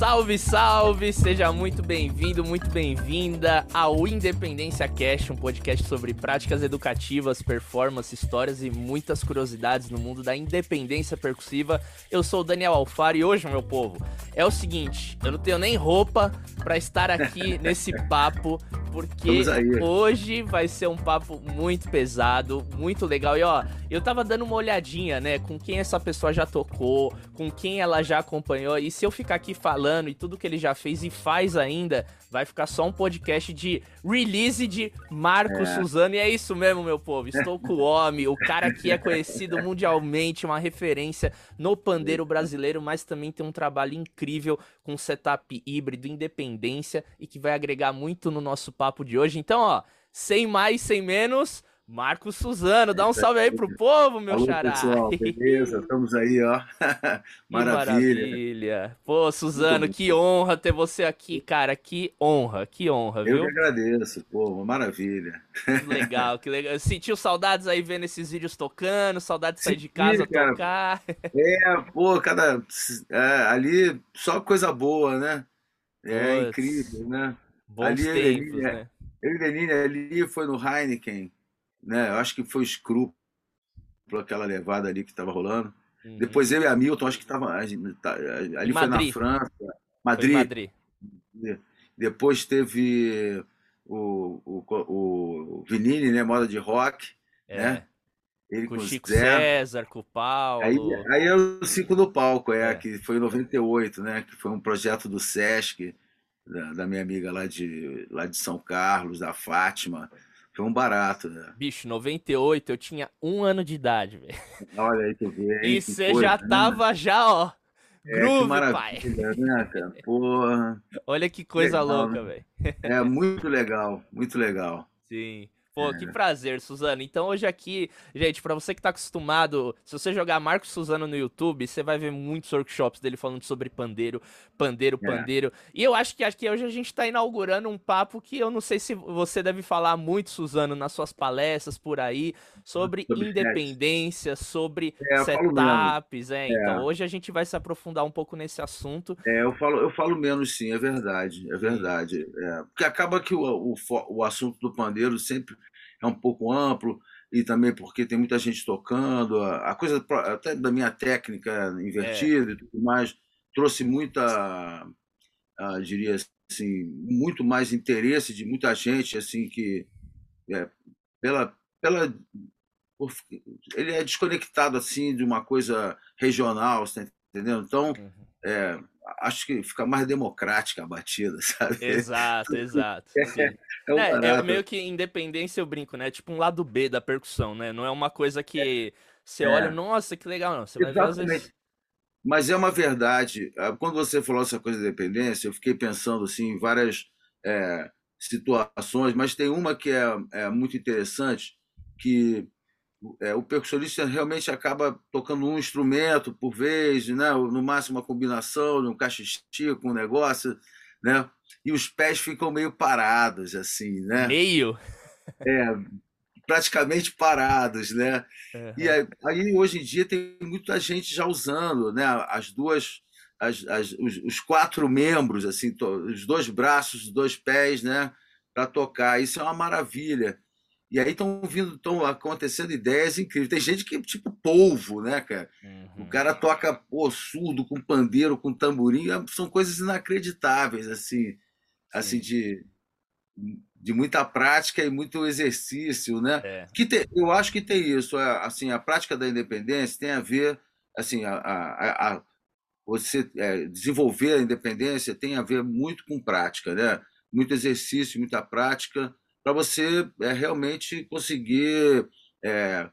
Salve, salve! Seja muito bem-vindo, muito bem-vinda ao Independência Cash, um podcast sobre práticas educativas, performance, histórias e muitas curiosidades no mundo da independência percussiva. Eu sou o Daniel Alfaro e hoje, meu povo, é o seguinte: eu não tenho nem roupa para estar aqui nesse papo, porque hoje vai ser um papo muito pesado, muito legal. E ó, eu tava dando uma olhadinha, né, com quem essa pessoa já tocou, com quem ela já acompanhou, e se eu ficar aqui falando falando e tudo que ele já fez e faz ainda, vai ficar só um podcast de release de Marco é. Suzano. E é isso mesmo, meu povo. Estou com o homem, o cara que é conhecido mundialmente, uma referência no pandeiro brasileiro, mas também tem um trabalho incrível com setup híbrido, independência e que vai agregar muito no nosso papo de hoje. Então, ó, sem mais, sem menos. Marcos Suzano, dá um salve aí pro povo, meu Alô, xará. pessoal, beleza? Estamos aí, ó. Maravilha. Maravilha. Pô, Suzano, que honra ter você aqui, cara. Que honra, que honra, viu? Eu que agradeço, pô, maravilha. Que legal, que legal. Sentiu saudades aí vendo esses vídeos tocando, saudade de sair de casa cara. tocar. É, pô, cada. É, ali só coisa boa, né? É incrível, né? Bons ali, tempos, ele, né? Ele, ali foi no Heineken né? Eu acho que foi escrúpulo aquela levada ali que estava rolando. Uhum. Depois eu e a Milton, acho que estava tá, ali foi na França, Madrid. Madrid. Depois teve o, o, o Vinini, né? Moda de rock, é. né? Ele com, com Chico Zé. César, com o Paulo. Aí, aí é o Cinco no Palco, é, é, que foi em 98, né? Que foi um projeto do Sesc, da, da minha amiga lá de, lá de São Carlos, da Fátima. Foi um barato, né? Bicho, 98, eu tinha um ano de idade, velho. Olha aí, tu vê. E você já né? tava, já, ó. É, groove, pai. Né, cara? Porra. Olha que coisa legal, louca, né? velho. É muito legal, muito legal. Sim. Pô, que prazer, Suzano. Então hoje aqui, gente, para você que tá acostumado, se você jogar Marcos Suzano no YouTube, você vai ver muitos workshops dele falando sobre pandeiro, pandeiro, é. pandeiro. É. E eu acho que que hoje a gente tá inaugurando um papo que eu não sei se você deve falar muito, Suzano, nas suas palestras por aí, sobre, sobre independência, sobre é, setups, é. Então é. hoje a gente vai se aprofundar um pouco nesse assunto. É, eu falo, eu falo menos sim, é verdade, é verdade. É, porque acaba que o, o, o assunto do pandeiro sempre é um pouco amplo e também porque tem muita gente tocando, a, coisa até da minha técnica invertida é. e tudo mais trouxe muita, uh, diria assim, muito mais interesse de muita gente assim que é, pela pela ele é desconectado assim de uma coisa regional, você tá entendendo? Então, uhum. é, acho que fica mais democrática a batida, sabe? Exato, exato. É, é, um é, é, meio que independência, eu brinco, né? Tipo um lado B da percussão, né? Não é uma coisa que você olha, é. nossa, que legal, não. Você vai ver às vezes. Mas é uma verdade. Ah, quando você falou essa coisa de independência, eu fiquei pensando assim, em várias é, situações, mas tem uma que é, é muito interessante, que é, o percussionista realmente acaba tocando um instrumento por vez, né? no máximo uma combinação um cachixi com um negócio, né? e os pés ficam meio parados, assim, né? Meio? É, praticamente parados, né? Uhum. E aí, aí, hoje em dia tem muita gente já usando, né? As duas, as, as, os, os quatro membros, assim, os dois braços, os dois pés, né? Para tocar. Isso é uma maravilha. E aí estão vindo, estão acontecendo ideias incríveis. Tem gente que, tipo, polvo, né, cara? Uhum. O cara toca pô, surdo, com pandeiro, com tamborim, é, são coisas inacreditáveis, assim, assim de, de muita prática e muito exercício, né? É. Que te, eu acho que tem isso, é, assim, a prática da independência tem a ver, assim, a, a, a você é, desenvolver a independência tem a ver muito com prática, né? Muito exercício, muita prática para você é, realmente conseguir é,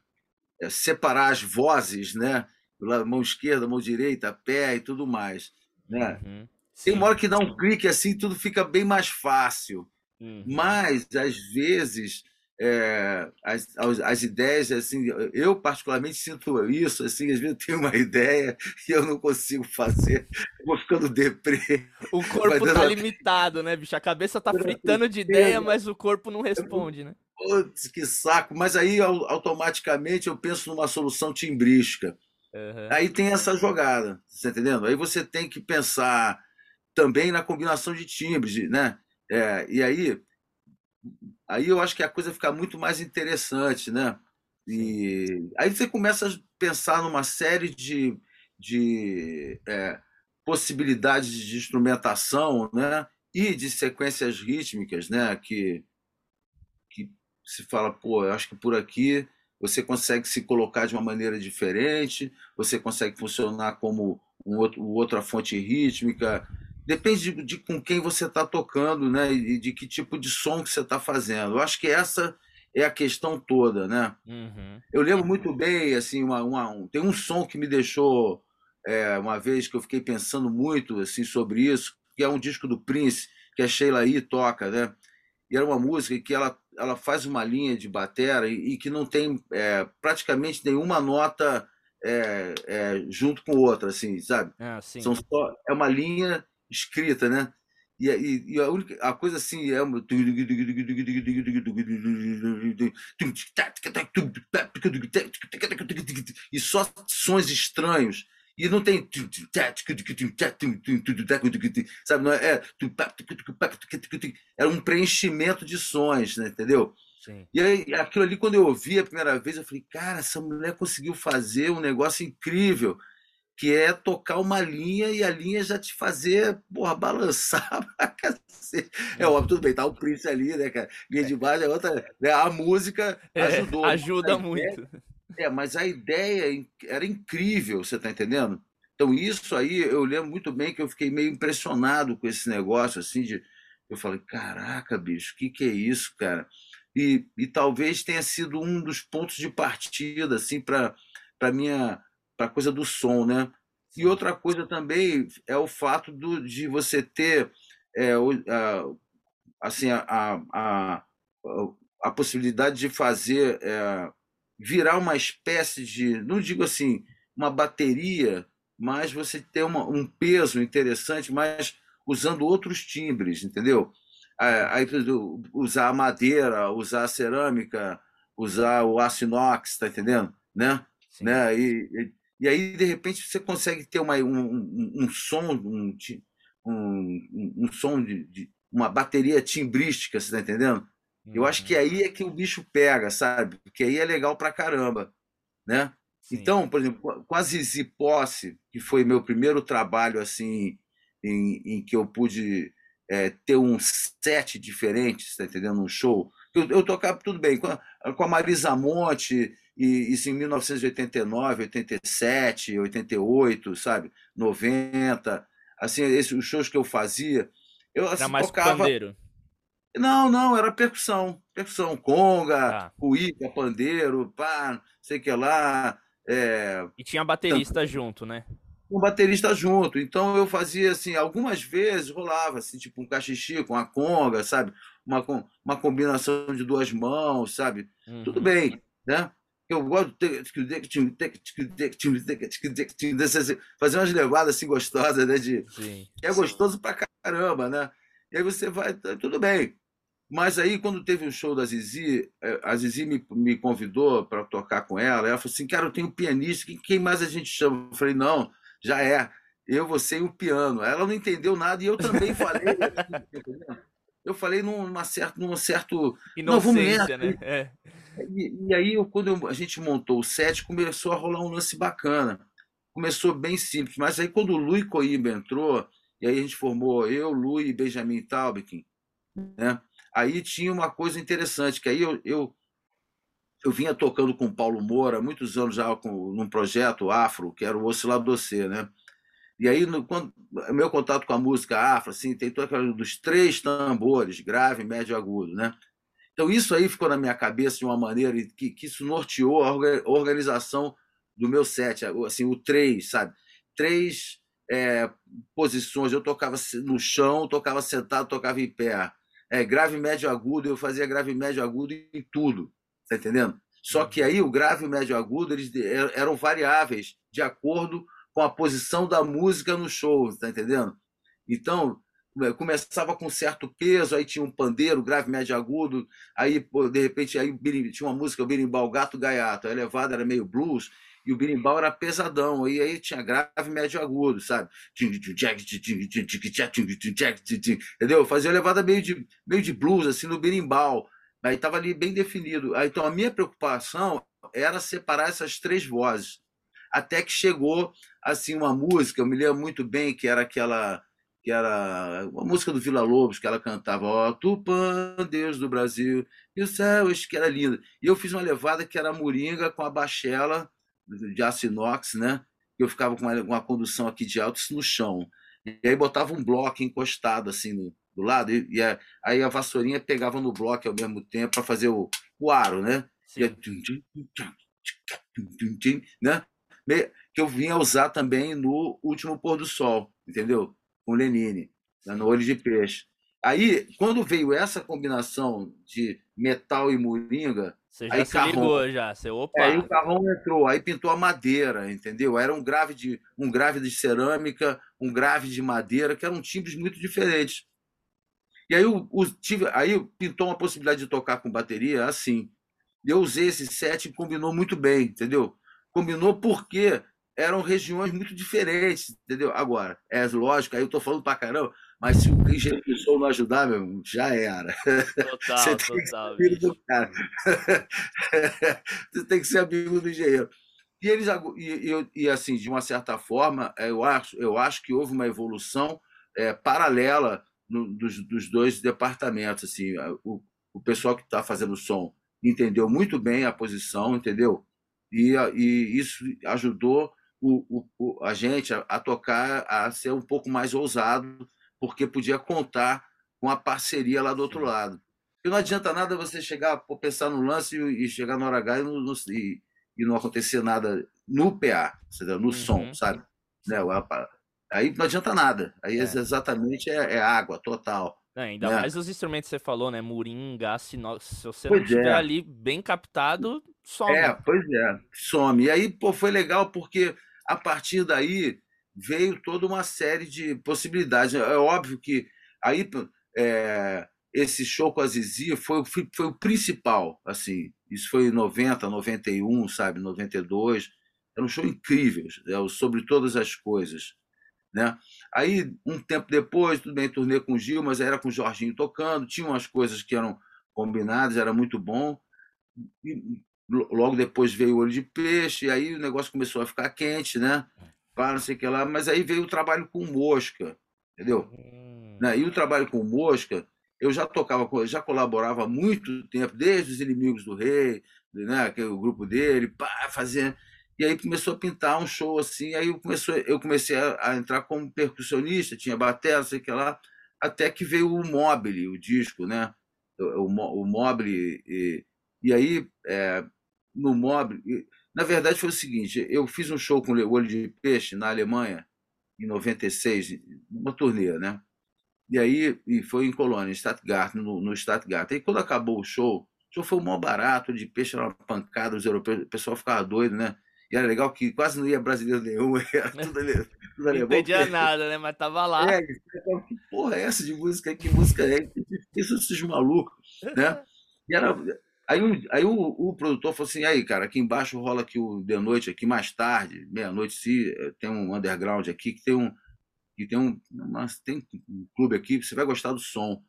é, separar as vozes, né? Mão esquerda, mão direita, pé e tudo mais. Né? Uhum, Tem uma hora que dá um clique assim, tudo fica bem mais fácil. Uhum. Mas, às vezes, é, as, as, as, ideias, assim, eu particularmente sinto isso, assim, às vezes eu tenho uma ideia e eu não consigo fazer, vou ficando deprê. O corpo tá limitado, né, bicho? A cabeça tá fritando de ideia, mas o corpo não responde, né? Putz, que saco. Mas aí, automaticamente, eu penso numa solução timbrística. Uhum. Aí tem essa jogada, você tá entendendo? Aí você tem que pensar também na combinação de timbres, né? É, e aí, aí eu acho que a coisa fica muito mais interessante, né? E aí você começa a pensar numa série de, de é, possibilidades de instrumentação, né? E de sequências rítmicas, né? Que, que se fala, pô, eu acho que por aqui você consegue se colocar de uma maneira diferente, você consegue funcionar como um outro, outra fonte rítmica. Depende de, de com quem você está tocando, né? E de que tipo de som que você está fazendo. Eu acho que essa é a questão toda, né? Uhum. Eu lembro muito bem, assim, uma, uma, um, tem um som que me deixou é, uma vez que eu fiquei pensando muito assim sobre isso, que é um disco do Prince que a Sheila E toca, né? E era uma música que ela, ela faz uma linha de batera e, e que não tem é, praticamente nenhuma nota é, é, junto com outra, assim, sabe? Ah, São só, é uma linha escrita, né? E, e, e a, única, a coisa assim é uma... e só sons estranhos e não tem sabe não é, era um preenchimento de sons né, entendeu Sim. e aí aquilo ali quando eu ouvi a primeira vez eu falei cara essa mulher conseguiu fazer um negócio incrível que é tocar uma linha e a linha já te fazer porra, balançar É óbvio, tudo bem, tá o Prince ali, né, cara? Linha de baixo é outra. Né? A música ajudou. É, ajuda muito. Ideia, é, mas a ideia era incrível, você tá entendendo? Então, isso aí, eu lembro muito bem que eu fiquei meio impressionado com esse negócio, assim, de. Eu falei, caraca, bicho, o que, que é isso, cara? E, e talvez tenha sido um dos pontos de partida, assim, para minha para coisa do som, né? E outra coisa também é o fato do, de você ter é, a, assim a, a, a, possibilidade de fazer é, virar uma espécie de, não digo assim, uma bateria, mas você ter uma, um peso interessante, mas usando outros timbres, entendeu? Aí, usar a madeira, usar a cerâmica, usar o aço inox, tá entendendo? Né? né? E, e aí, de repente, você consegue ter uma, um, um, um som, um, um, um som de, de, uma bateria timbrística, você está entendendo? Uhum. Eu acho que uhum. aí é que o bicho pega, sabe? Porque aí é legal pra caramba, né? Sim. Então, por exemplo, com a Zizi Posse, que foi meu primeiro trabalho assim, em, em que eu pude é, ter um set diferente, está entendendo? Um show. Eu, eu tocava tudo bem com a, com a Marisa Monte e isso em 1989, 87, 88, sabe? 90. Assim, esses os shows que eu fazia, eu assim, era mais tocava... pandeiro. Não, não, era percussão. Percussão, conga, ah. cuíca, pandeiro, pá, sei que lá. É... E tinha baterista então, junto, né? Um baterista junto. Então eu fazia assim, algumas vezes rolava assim, tipo um cachixi com a conga, sabe? Uma, uma combinação de duas mãos, sabe? Uhum. Tudo bem, né? Eu gosto de fazer umas levadas assim gostosas, né? De, Sim. É gostoso pra caramba, né? E aí você vai, tá, tudo bem. Mas aí, quando teve o um show da Zizi, é, a Zizi me, me convidou para tocar com ela. Ela falou assim: Cara, eu tenho um pianista, quem mais a gente chama? Eu falei: Não, já é. Eu, você e o piano. Ela não entendeu nada e eu também falei. eu falei numa certa, num certo. Inocência, né? É. E, e aí, eu, quando a gente montou o set, começou a rolar um lance bacana. Começou bem simples, mas aí quando o Lui Coimbra entrou, e aí a gente formou eu, Lui e Benjamin Taubekin, né? Aí tinha uma coisa interessante, que aí eu, eu, eu vinha tocando com o Paulo Moura, muitos anos já com, num projeto afro, que era o Oscilador C, né? E aí, no, quando, meu contato com a música afro, assim, tem todo aquele dos três tambores, grave, médio e agudo, né? Então, isso aí ficou na minha cabeça de uma maneira que, que isso norteou a organização do meu set, assim, o três, sabe? Três é, posições. Eu tocava no chão, tocava sentado, tocava em pé. É, grave, médio, agudo, eu fazia grave, médio, agudo em tudo, tá entendendo? Só que aí o grave e o médio agudo eles eram variáveis de acordo com a posição da música no show, tá entendendo? Então, é, começava com certo peso, aí tinha um pandeiro, grave, médio, agudo, aí de repente aí tinha uma música, o berimbau Gato Gaiato, a elevada era meio blues, e o berimbau era pesadão, e aí tinha grave, médio, agudo, sabe? Entendeu? Fazia levada meio de, meio de blues, assim, no berimbau, aí estava ali bem definido. Então a minha preocupação era separar essas três vozes, até que chegou, assim, uma música, eu me lembro muito bem que era aquela que era uma música do Vila Lobos, que ela cantava, ó, Tupã, Deus do Brasil, e o céu, que era lindo. E eu fiz uma levada que era a Moringa com a Bachela de aço inox, né? Eu ficava com uma, uma condução aqui de alto no chão. E aí botava um bloco encostado assim no, do lado, e, e a, aí a vassourinha pegava no bloco ao mesmo tempo para fazer o, o aro, né? E, né? Que eu vinha usar também no último pôr do sol, entendeu? Com Lenine, no Olho de Peixe. Aí, quando veio essa combinação de metal e moringa. Você já aí se Carron, ligou, já. Você, opa. Aí o Carrão entrou, aí pintou a madeira, entendeu? Era um grave de, um grave de cerâmica, um grave de madeira, que eram timbres muito diferentes. E aí, o, o, tive, aí pintou uma possibilidade de tocar com bateria assim. Eu usei esse set e combinou muito bem, entendeu? Combinou porque eram regiões muito diferentes, entendeu? Agora, é lógico, aí eu estou falando para caramba, mas se o engenheiro de som não ajudar, meu, já era. Total, Você tem total. Que ser do cara. Você tem que ser amigo do engenheiro. E eles e, e, e, assim, de uma certa forma, é, eu acho, eu acho que houve uma evolução é, paralela no, dos, dos, dois departamentos. Assim, o, o pessoal que está fazendo som entendeu muito bem a posição, entendeu? E, e isso ajudou o, o, a gente a, a, tocar, a ser um pouco mais ousado, porque podia contar com a parceria lá do outro lado. E não adianta nada você chegar, pensar no lance e, e chegar no hora H e, no, e, e, não acontecer nada no PA, no uhum. som, sabe? Né? Aí não adianta nada. Aí é. exatamente é, é água total. Ainda né? mais os instrumentos que você falou, né? Moringa, se você pois não estiver é. ali bem captado, some. É, pois é, some. E aí, pô, foi legal porque a partir daí veio toda uma série de possibilidades. É óbvio que aí é, esse show com a Zizi foi, foi, foi, o principal, assim. Isso foi em 90, 91, sabe, 92. Era um show incrível, é, sobre todas as coisas. Né? Aí, um tempo depois, tudo bem, turnê com o Gil, mas era com o Jorginho tocando, tinha umas coisas que eram combinadas, era muito bom. E logo depois veio o olho de peixe, e aí o negócio começou a ficar quente, né? Para não sei o que lá, mas aí veio o trabalho com mosca, entendeu? Hum. Né? E o trabalho com mosca, eu já tocava, já colaborava há muito tempo, desde os inimigos do rei, né? Que é o grupo dele, pá, fazendo. E aí começou a pintar um show assim, aí eu, começou, eu comecei a, a entrar como percussionista, tinha bateria, não sei o que lá, até que veio o Mobile, o disco, né? O, o, o Mobile. E, e aí, é, no Mobile. Na verdade, foi o seguinte: eu fiz um show com o Olho de Peixe na Alemanha, em 96, uma turnê, né? E aí e foi em Colônia, em Stuttgart, no, no Stuttgart. Aí quando acabou o show, o show foi o maior barato, de peixe era uma pancada, os europeus, o pessoal ficava doido, né? E era legal que quase não ia brasileiro nenhum, era tudo, tudo. Não entendia nada, né? Mas tava lá. É, que porra é essa de música? Que música é? Isso esses malucos, né? E era, Aí, aí o, o, produtor falou assim: aí, cara, aqui embaixo rola aqui o de noite, aqui mais tarde, meia-noite, se eh, tem um underground aqui que tem um. Que tem um. Mas tem um clube aqui, você vai gostar do som.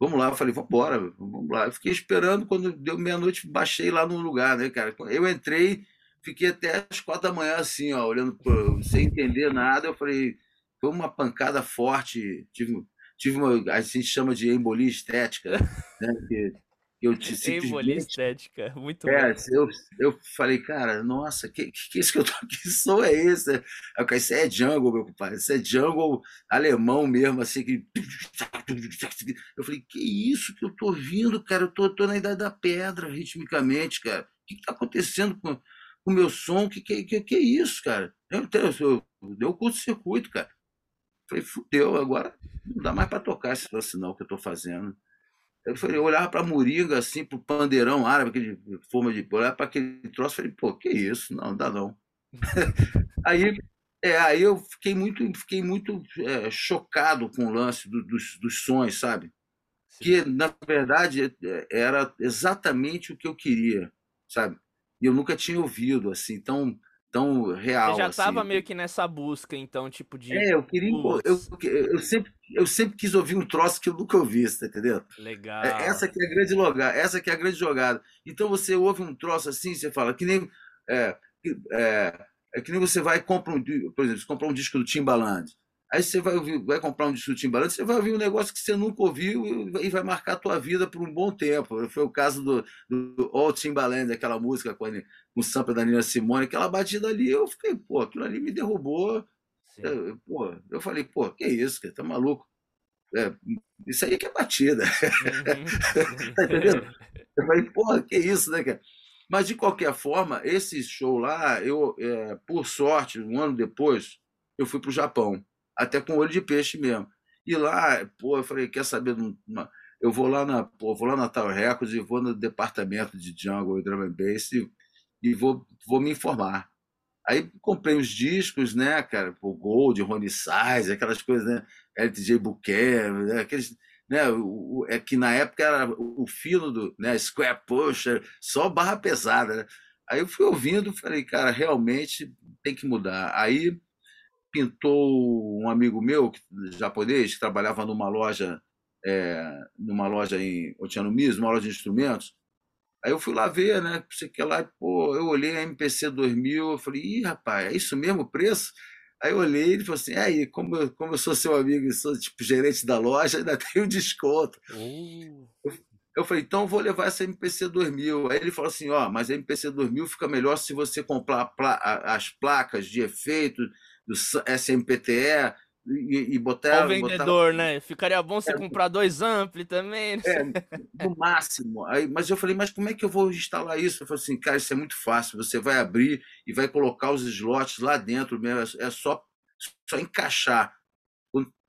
Vamos lá, eu falei, vamos vamos lá. Eu fiquei esperando, quando deu meia-noite, baixei lá no lugar, né, cara? Eu entrei, fiquei até as quatro da manhã, assim, ó, olhando, sem entender nada. Eu falei, foi uma pancada forte. Tive, tive uma, a gente chama de embolia estética, né? Que, eu te simplesmente... estética, muito é, bom. Eu, eu falei, cara, nossa, que, que, isso que eu tô Que som é esse? Eu falei, isso é jungle, meu pai, isso é jungle alemão mesmo, assim, que... Eu falei, que isso que eu tô ouvindo, cara? Eu tô, tô na idade da pedra, ritmicamente, cara. O que, que tá acontecendo com o meu som? Que que, que, que é isso, cara? Eu, eu, eu, deu curto-circuito, cara. falei, fudeu, agora não dá mais para tocar esse sinal que eu tô fazendo. Eu, falei, eu olhava para Moringa, assim, para o pandeirão árabe, aquele forma de. olhava para aquele troço falei, pô, que isso? Não, não dá não. Aí É, aí eu fiquei muito, fiquei muito é, chocado com o lance do, dos, dos sons, sabe? Sim. Que, na verdade, é, era exatamente o que eu queria, sabe? E eu nunca tinha ouvido, assim, tão, tão real. Você já estava assim. meio que nessa busca, então, tipo de. É, eu queria. Eu, eu, sempre, eu sempre quis ouvir um troço que eu nunca ouvi, tá entendendo? É, Legal. Essa que é a grande jogada, essa que é a grande jogada. Então você ouve um troço assim, você fala, que nem. É, é, é que nem você vai e compra um, por exemplo, você compra um disco do Timbaland. Aí você vai, ouvir, vai comprar um disco do Timbaland, você vai ouvir um negócio que você nunca ouviu e vai marcar a tua vida por um bom tempo. Foi o caso do, do All Timbaland, aquela música com, ele, com o sample da Nina Simone, aquela batida ali, eu fiquei, pô, aquilo ali me derrubou. Eu, pô, eu falei, pô, que isso, cara, tá maluco? É, isso aí que é batida. Uhum. tá entendendo? Eu falei, porra, que isso, né, cara? Mas, de qualquer forma, esse show lá, eu, é, por sorte, um ano depois, eu fui para o Japão, até com olho de peixe mesmo. E lá, pô, eu falei, quer saber? Eu vou lá na, pô, vou lá na Tower Records e vou no departamento de Jungle e Drum and Bass e, e vou, vou me informar. Aí comprei os discos, né, cara, o Gold, Ronnie Size, aquelas coisas, né, LTJ Bouquet, né, aqueles né? O, é que na época era o fino do né, Square Pusher, só barra pesada. Né? Aí eu fui ouvindo, falei, cara, realmente tem que mudar. Aí pintou um amigo meu, japonês, que trabalhava numa loja, é, numa loja em Otiano Miso, uma loja de instrumentos. Aí eu fui lá ver, né? Sei que lá, pô, eu olhei a MPC 2000, eu falei, ih, rapaz, é isso mesmo o preço? Aí eu olhei e ele falou assim: é aí, como eu, como eu sou seu amigo e sou tipo gerente da loja, ainda tenho desconto. Uh. Eu, eu, falei: então vou levar essa MPC 2000. Aí ele falou assim: ó, mas a MPC 2000 fica melhor se você comprar as placas de efeito do SMPTE e, e botar. O vendedor, botar... né? Ficaria bom você é, comprar dois ampli também. Né? É, no máximo. Aí, mas eu falei, mas como é que eu vou instalar isso? Eu falei assim, cara, isso é muito fácil. Você vai abrir e vai colocar os slots lá dentro mesmo. É só, só encaixar.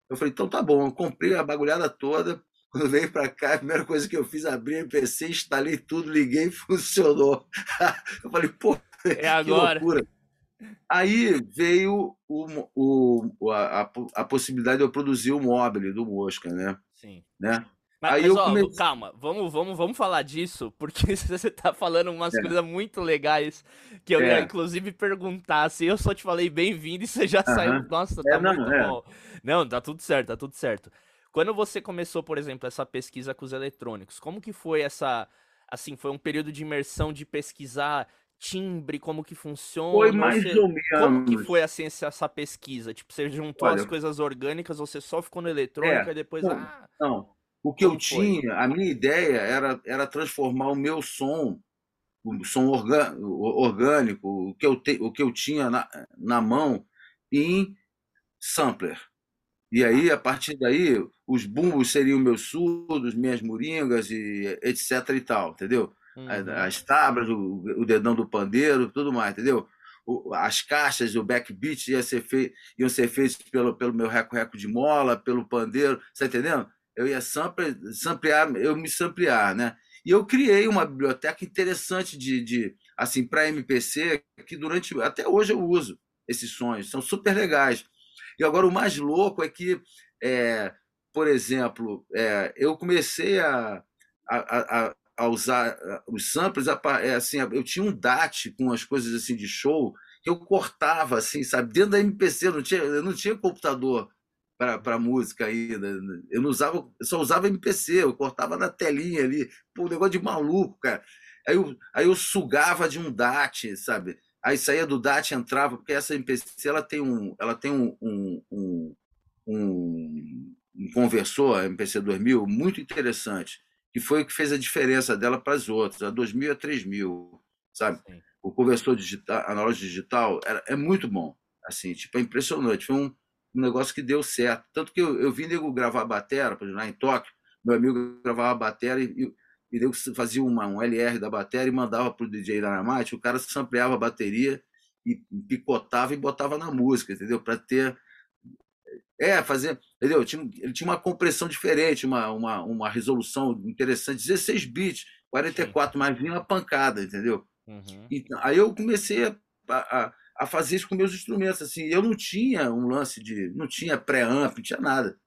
Eu falei, então tá bom. Eu comprei a bagulhada toda. Quando veio para cá, a primeira coisa que eu fiz, abri o PC, instalei tudo, liguei e funcionou. Eu falei, pô, é agora. loucura. Aí veio o, o, a, a, possibilidade de eu produzir o mobile do Mosca, né? Sim. Né? Mas, Aí mas, eu ó, comecei... calma, vamos, vamos, vamos falar disso, porque você tá falando umas é. coisas muito legais que eu é. ia inclusive perguntar se eu só te falei bem-vindo e você já uh -huh. saiu. Nossa, tá é, muito não, é. bom. Não, tá tudo certo, tá tudo certo. Quando você começou, por exemplo, essa pesquisa com os eletrônicos, como que foi essa. Assim, foi um período de imersão de pesquisar timbre, como que funciona? Foi mais você... ou menos. Como que foi assim, essa pesquisa? Tipo, você juntou Olha, as coisas orgânicas, você só ficou no eletrônico é, e depois. Não, ah, não. o que eu foi? tinha, a minha ideia era, era transformar o meu som, o som orgânico, o que eu, te, o que eu tinha na, na mão, em sampler. E aí, a partir daí, os bumbos seriam meus surdos, minhas moringas, e etc e tal, entendeu? Uhum. As, tábuas, o, o, dedão do pandeiro, tudo mais, entendeu? O, as caixas, o backbeat ia ser fei, iam ser feitos pelo, pelo meu reco-reco de mola, pelo pandeiro, tá entendendo? Eu ia samplear, samplear eu me samplear, né? E eu criei uma biblioteca interessante de, de assim, para MPC, que durante até hoje eu uso esses sons, são super legais. E agora o mais louco é que, é, por exemplo, é, eu comecei a, a, a, a usar os samples, é assim, eu tinha um DAT com as coisas assim de show que eu cortava assim, sabe, dentro da MPC, eu não tinha, eu não tinha computador para música ainda. Eu não usava, eu só usava MPC, eu cortava na telinha ali, pô, um negócio de maluco, cara. Aí eu, aí eu sugava de um DAT, sabe? Aí saía do DAT entrava, porque essa MPC ela tem um, ela tem um, um, um, um, um conversor, MPC 2000, muito interessante que foi o que fez a diferença dela para as outras, a 2000 a 3000, sabe? Sim. O conversor digital, analógico digital, era, é muito bom, assim, tipo, é impressionante, foi um, um negócio que deu certo, tanto que eu, eu vim nego gravar a bateria, por exemplo, lá em Tóquio, meu amigo gravava a bateria e, e nego fazia uma, um LR da bateria e mandava para o DJ Dynamite, o cara sampleava a bateria e picotava e botava na música, entendeu? Para ter é, fazer. Entendeu? Ele tinha, ele tinha uma compressão diferente, uma, uma, uma resolução interessante, 16 bits, 44, Sim. mas vinha uma pancada, entendeu? Uhum. Então, aí eu comecei a, a, a fazer isso com meus instrumentos. Assim, eu não tinha um lance de. Não tinha pré-amp, não tinha nada.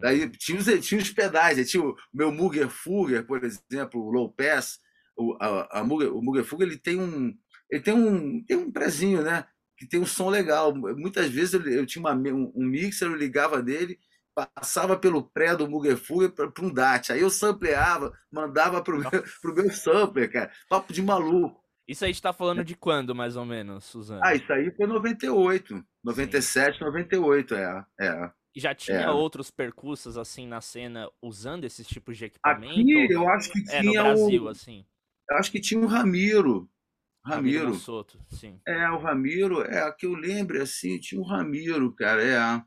Daí tinha os, tinha os pedais, tinha o meu Muger Fugger, por exemplo, o Low Pass. O, a, a Muger, o Muger Fugger ele tem um. Ele tem um, tem um prezinho, né? Que tem um som legal. Muitas vezes eu, eu tinha uma, um, um mixer, eu ligava nele passava pelo pré do Mugefuga para um DAT. Aí eu sampleava, mandava para o meu, sampler, cara. Papo de maluco. Isso aí está falando de quando, mais ou menos, Suzano? Ah, isso aí foi 98. 97, Sim. 98, é. é. E já tinha é. outros percursos, assim, na cena, usando esses tipos de equipamento? Aqui, eu acho que tinha... É, no Brasil, o... assim. Eu acho que tinha o Ramiro. Ramiro. Ramiro Soto, sim. É, o Ramiro, é, que eu lembro, assim, tinha o Ramiro, cara, é.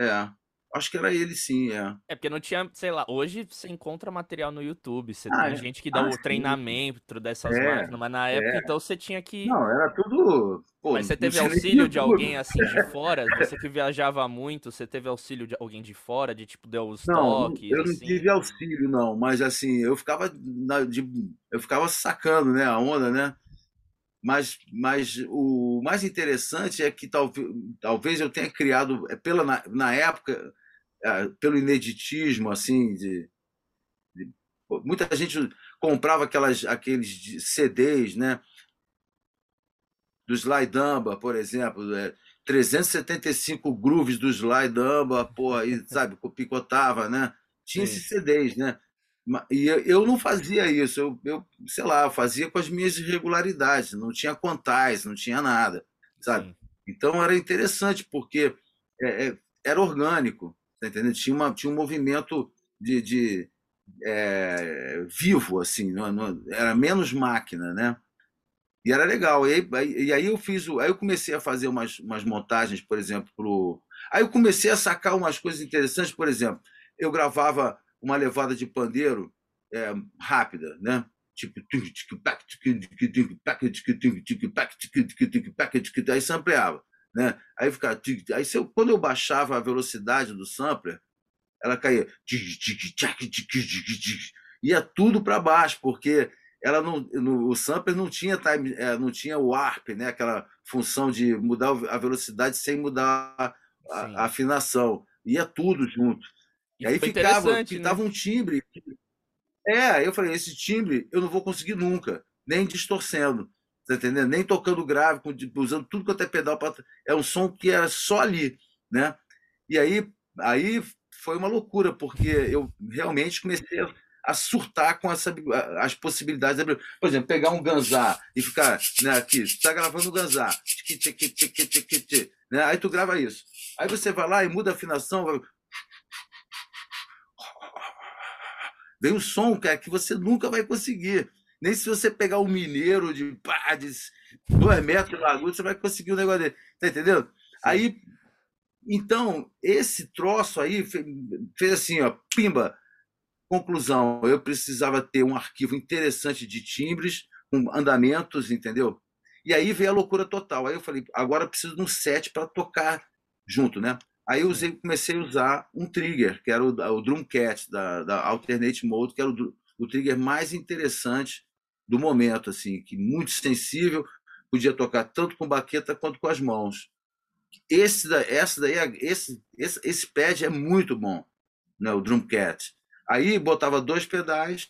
É. Acho que era ele sim, é. É porque não tinha, sei lá, hoje você encontra material no YouTube, você ah, tem é. gente que dá ah, o treinamento dessas é, máquinas, mas na época é. então você tinha que. Não, era tudo. Pô, mas você teve auxílio de alguém assim de fora? Você que viajava muito, você teve auxílio de alguém de fora, de tipo, deu os não, toques? Eu não assim? tive auxílio, não, mas assim, eu ficava, na, de, eu ficava sacando, né, a onda, né? Mas, mas o mais interessante é que talvez, talvez eu tenha criado, é, pela, na, na época, é, pelo ineditismo, assim, de, de, muita gente comprava aquelas, aqueles CDs, né? Do Sly Dumba, por exemplo, é, 375 grooves do Sly Dumba, porra, e, sabe, picotava, né? Tinha Sim. esses CDs, né? E eu não fazia isso, eu, eu sei lá, eu fazia com as minhas irregularidades, não tinha contais, não tinha nada, sabe? Sim. Então era interessante, porque é, é, era orgânico, tá entendendo? Tinha, uma, tinha um movimento de, de é, vivo, assim, não, não, era menos máquina, né? E era legal. E aí, e aí eu fiz, o, aí eu comecei a fazer umas, umas montagens, por exemplo, pro... aí eu comecei a sacar umas coisas interessantes, por exemplo, eu gravava uma levada de pandeiro é, rápida, né? Tipo, aí sampleava, né? Aí ficava, aí se eu, quando eu baixava a velocidade do sampler, ela caía, ia tudo para baixo, porque ela não, no, o sampler não tinha time, não tinha o warp, né? Aquela função de mudar a velocidade sem mudar a, a afinação, ia tudo junto. E aí ficava, ficava né? um timbre. É, eu falei, esse timbre eu não vou conseguir nunca, nem distorcendo, tá entendendo? Nem tocando grave, usando tudo quanto é pedal. Pra... É um som que era só ali, né? E aí, aí foi uma loucura, porque eu realmente comecei a surtar com essa, as possibilidades. Por exemplo, pegar um ganzá e ficar né, aqui, está gravando o ganzá, né? aí tu grava isso. Aí você vai lá e muda a afinação, Vem um som, cara, que você nunca vai conseguir. Nem se você pegar um mineiro de, pá, de dois metros de largura, você vai conseguir o um negócio dele. Tá entendendo? Sim. Aí, então, esse troço aí fez assim, ó, pimba. Conclusão, eu precisava ter um arquivo interessante de timbres, com andamentos, entendeu? E aí veio a loucura total. Aí eu falei, agora preciso de um set para tocar junto, né? Aí eu usei, comecei a usar um trigger, que era o, o Drumcat, da, da Alternate Mode, que era o, o trigger mais interessante do momento, assim, que muito sensível, podia tocar tanto com baqueta quanto com as mãos. Esse, essa daí, esse, esse, esse pad é muito bom, né, o Drumcat. Aí botava dois pedais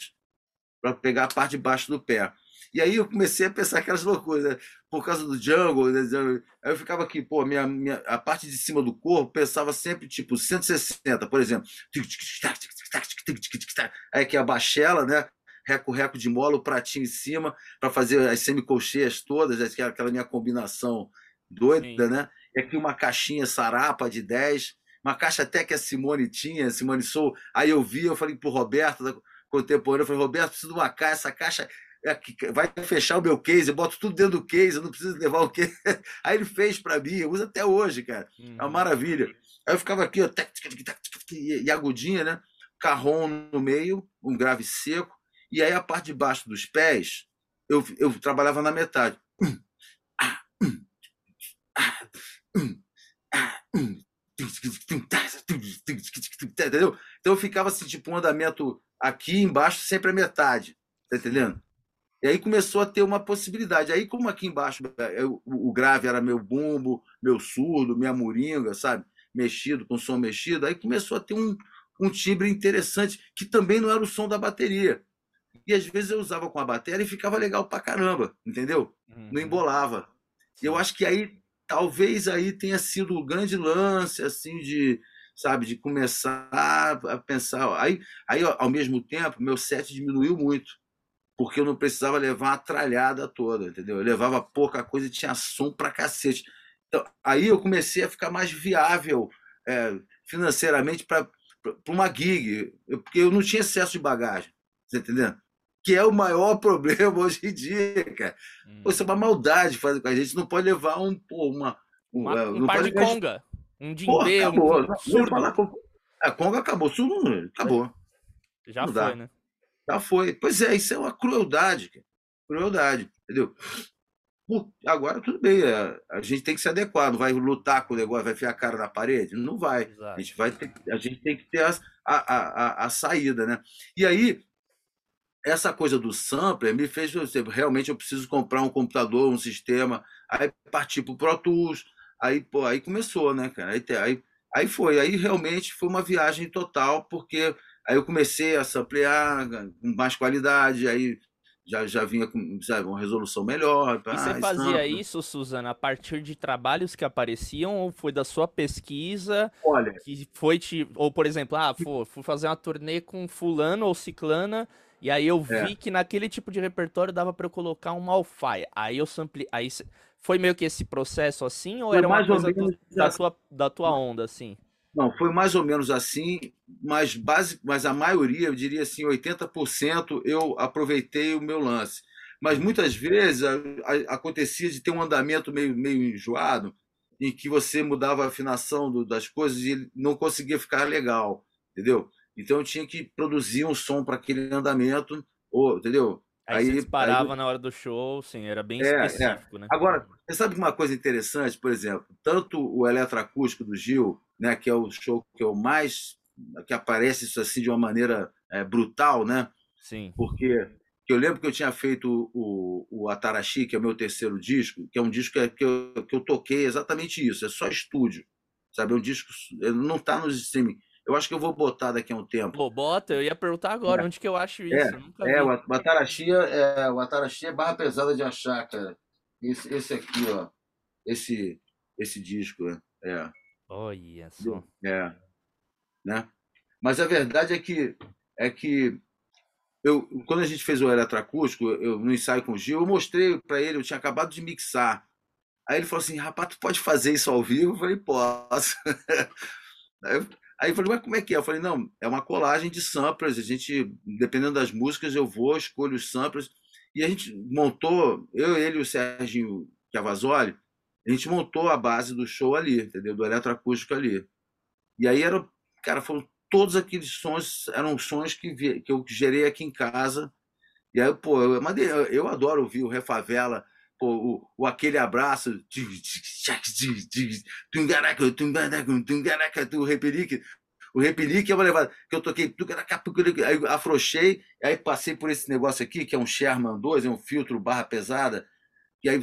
para pegar a parte de baixo do pé. E aí eu comecei a pensar aquelas loucuras, né? Por causa do jungle, né? Aí eu ficava aqui, pô, minha, minha, a parte de cima do corpo pensava sempre tipo 160, por exemplo. Aí aqui a bachela, né? Reco-reco de mola, o pratinho em cima, para fazer as semicolcheias todas, aquela minha combinação doida, Sim. né? E aqui uma caixinha sarapa de 10, uma caixa até que a Simone tinha, Simone Sou. Aí eu vi, eu falei pro Roberto, da contemporânea, eu falei, Roberto, preciso de uma caixa, essa caixa é, vai fechar o meu case, eu boto tudo dentro do case, eu não preciso levar o case. Aí ele fez para mim, eu uso até hoje, cara. É uma uhum. maravilha. Aí eu ficava aqui, ó, e agudinha, né? Carrom no meio, um grave seco, e aí a parte de baixo dos pés, eu, eu trabalhava na metade. Entendeu? Então eu ficava assim, tipo, um andamento aqui embaixo, sempre a metade. Tá entendendo? E aí começou a ter uma possibilidade. Aí, como aqui embaixo eu, o grave era meu bumbo, meu surdo, minha moringa, sabe? Mexido, com som mexido, aí começou a ter um, um timbre interessante, que também não era o som da bateria. E às vezes eu usava com a bateria e ficava legal pra caramba, entendeu? Uhum. Não embolava. E eu acho que aí, talvez aí tenha sido o grande lance, assim, de, sabe, de começar a pensar. Aí, aí ao mesmo tempo, meu set diminuiu muito porque eu não precisava levar uma tralhada toda, entendeu? Eu levava pouca coisa e tinha som pra cacete. Então, aí eu comecei a ficar mais viável é, financeiramente para uma gig, eu, porque eu não tinha excesso de bagagem, você entendendo? Que é o maior problema hoje em dia, cara. Hum. Pô, isso é uma maldade fazer com a gente. Não pode levar um, pô, uma, um, uma, é, um par de conga, um djembe, um, um surdo. A conga acabou, surdo acabou. Já não foi, dá. né? Já foi. Pois é, isso é uma crueldade, cara. Crueldade, entendeu? Agora tudo bem, é, a gente tem que se adequar, não vai lutar com o negócio, vai enfiar a cara na parede? Não vai. Exato. A gente, vai ter, a gente tem que ter a, a, a, a saída, né? E aí, essa coisa do sampler me fez realmente eu preciso comprar um computador, um sistema, aí partir para o Pro Tools, aí, pô, aí começou, né, cara? Aí, aí, aí foi, aí realmente foi uma viagem total, porque Aí eu comecei a samplear com mais qualidade, aí já, já vinha com sabe, uma resolução melhor. E você fazia isso, Suzana, a partir de trabalhos que apareciam ou foi da sua pesquisa? Olha. Que foi te. Ou, por exemplo, ah, fui, fui fazer uma turnê com fulano ou ciclana. E aí eu vi é. que naquele tipo de repertório dava para eu colocar um Malfire. Aí eu sample... aí foi meio que esse processo assim ou foi era uma coisa do, da, tua, da tua onda assim? Não, foi mais ou menos assim, mas, base, mas a maioria, eu diria assim, 80% eu aproveitei o meu lance. Mas muitas vezes a, a, acontecia de ter um andamento meio, meio enjoado, em que você mudava a afinação do, das coisas e não conseguia ficar legal, entendeu? Então eu tinha que produzir um som para aquele andamento, ou, entendeu? Aí, aí você parava aí... na hora do show, sim, era bem é, é. específico, é. né? Agora, você sabe uma coisa interessante, por exemplo, tanto o eletroacústico do Gil né, que é o show que eu mais que aparece isso assim de uma maneira é, brutal, né? Sim. Porque eu lembro que eu tinha feito o, o Atarashi, que é o meu terceiro disco, que é um disco que, que, eu, que eu toquei exatamente isso, é só estúdio, sabe? É um disco, não está nos streaming. Eu acho que eu vou botar daqui a um tempo. Pô, bota, eu ia perguntar agora, é. onde que eu acho isso? É, é o Atarashi é, o Atarashi é barra pesada de achar, cara. Esse, esse aqui, ó, esse, esse disco, né? é. Olha só. É. Né? Mas a verdade é que é que eu, quando a gente fez o eletroacústico, eu, no ensaio com o Gil, eu mostrei para ele, eu tinha acabado de mixar. Aí ele falou assim: rapaz, tu pode fazer isso ao vivo? Eu falei: posso. aí, eu, aí eu falei: mas como é que é? Eu falei: não, é uma colagem de samplers. A gente, dependendo das músicas, eu vou, escolho os samplers. E a gente montou, eu, ele e o Serginho Cavazoli, a gente montou a base do show ali, entendeu? Do eletroacústico ali. E aí era, cara, foram todos aqueles sons, eram sons que, vi, que eu gerei aqui em casa. E aí, pô, eu, eu adoro ouvir o Refavela, pô, o, o aquele abraço do Repelique. O Repelique é uma levada que eu toquei, aí afrouxei, aí passei por esse negócio aqui, que é um Sherman 2, é um filtro barra pesada, e aí.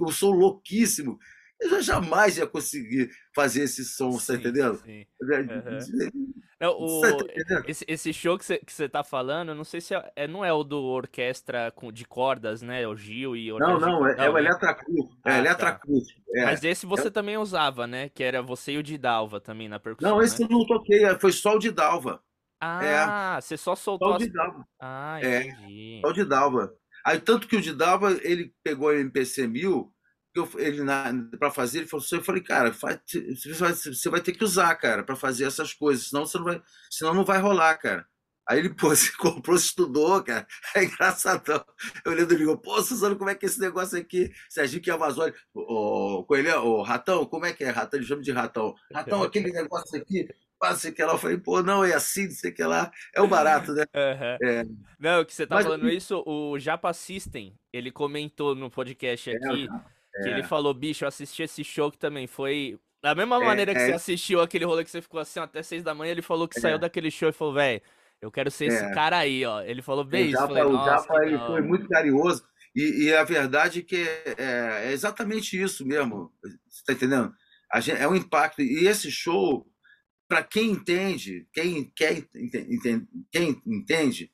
Eu sou louquíssimo. Eu já jamais ia conseguir fazer esse som, sim, tá entendendo? Sim. Uhum. É, o, tá esse, esse, show que você que tá falando, não sei se é, é, não é o do orquestra com, de cordas, né? O Gil e o Não, não, é, não, é o Eletracruz. É ah. Tá. É. Mas esse você é. também usava, né? Que era você e o Didalva também na percussão. Não, esse né? eu não toquei, foi só o Didalva. É. Ah, é. você só soltou só o Didalva. Ah, é, entendi. É, só o Didalva. Aí, tanto que o Didalva, ele pegou o MPC 1000, eu, ele para fazer, ele falou assim, eu falei, cara, faz, você vai ter que usar, cara, para fazer essas coisas, senão você não vai, senão não vai rolar, cara. Aí ele, pô, se comprou, estudou, cara. É engraçadão. Eu lembro e digo, pô, Suzano, como é que é esse negócio aqui? Serginho que é Amazônia. Ô, Coelhão, ô, Ratão, como é que é? Ratão, ele chama de Ratão. Ratão, aquele negócio aqui, não sei que lá. Eu falei, pô, não, é assim, não sei que lá. É o barato, né? Uhum. É. Não, que você tá Mas, falando isso, o Japa System, ele comentou no podcast é, aqui, é, que ele falou, bicho, eu assisti esse show que também foi... Da mesma é, maneira que você é. assistiu aquele rolê que você ficou assim até seis da manhã, ele falou que saiu daquele show e falou, velho, Eu quero ser esse É. cara aí, ó. Ele falou bem isso. falei, o "Nossa, Japa, ele foi hora." muito carinhoso. E, e a verdade é que é, é exatamente isso mesmo. Você está entendendo? Gente, é um impacto. E esse show, para quem entende, quem, quer, entende, quem entende,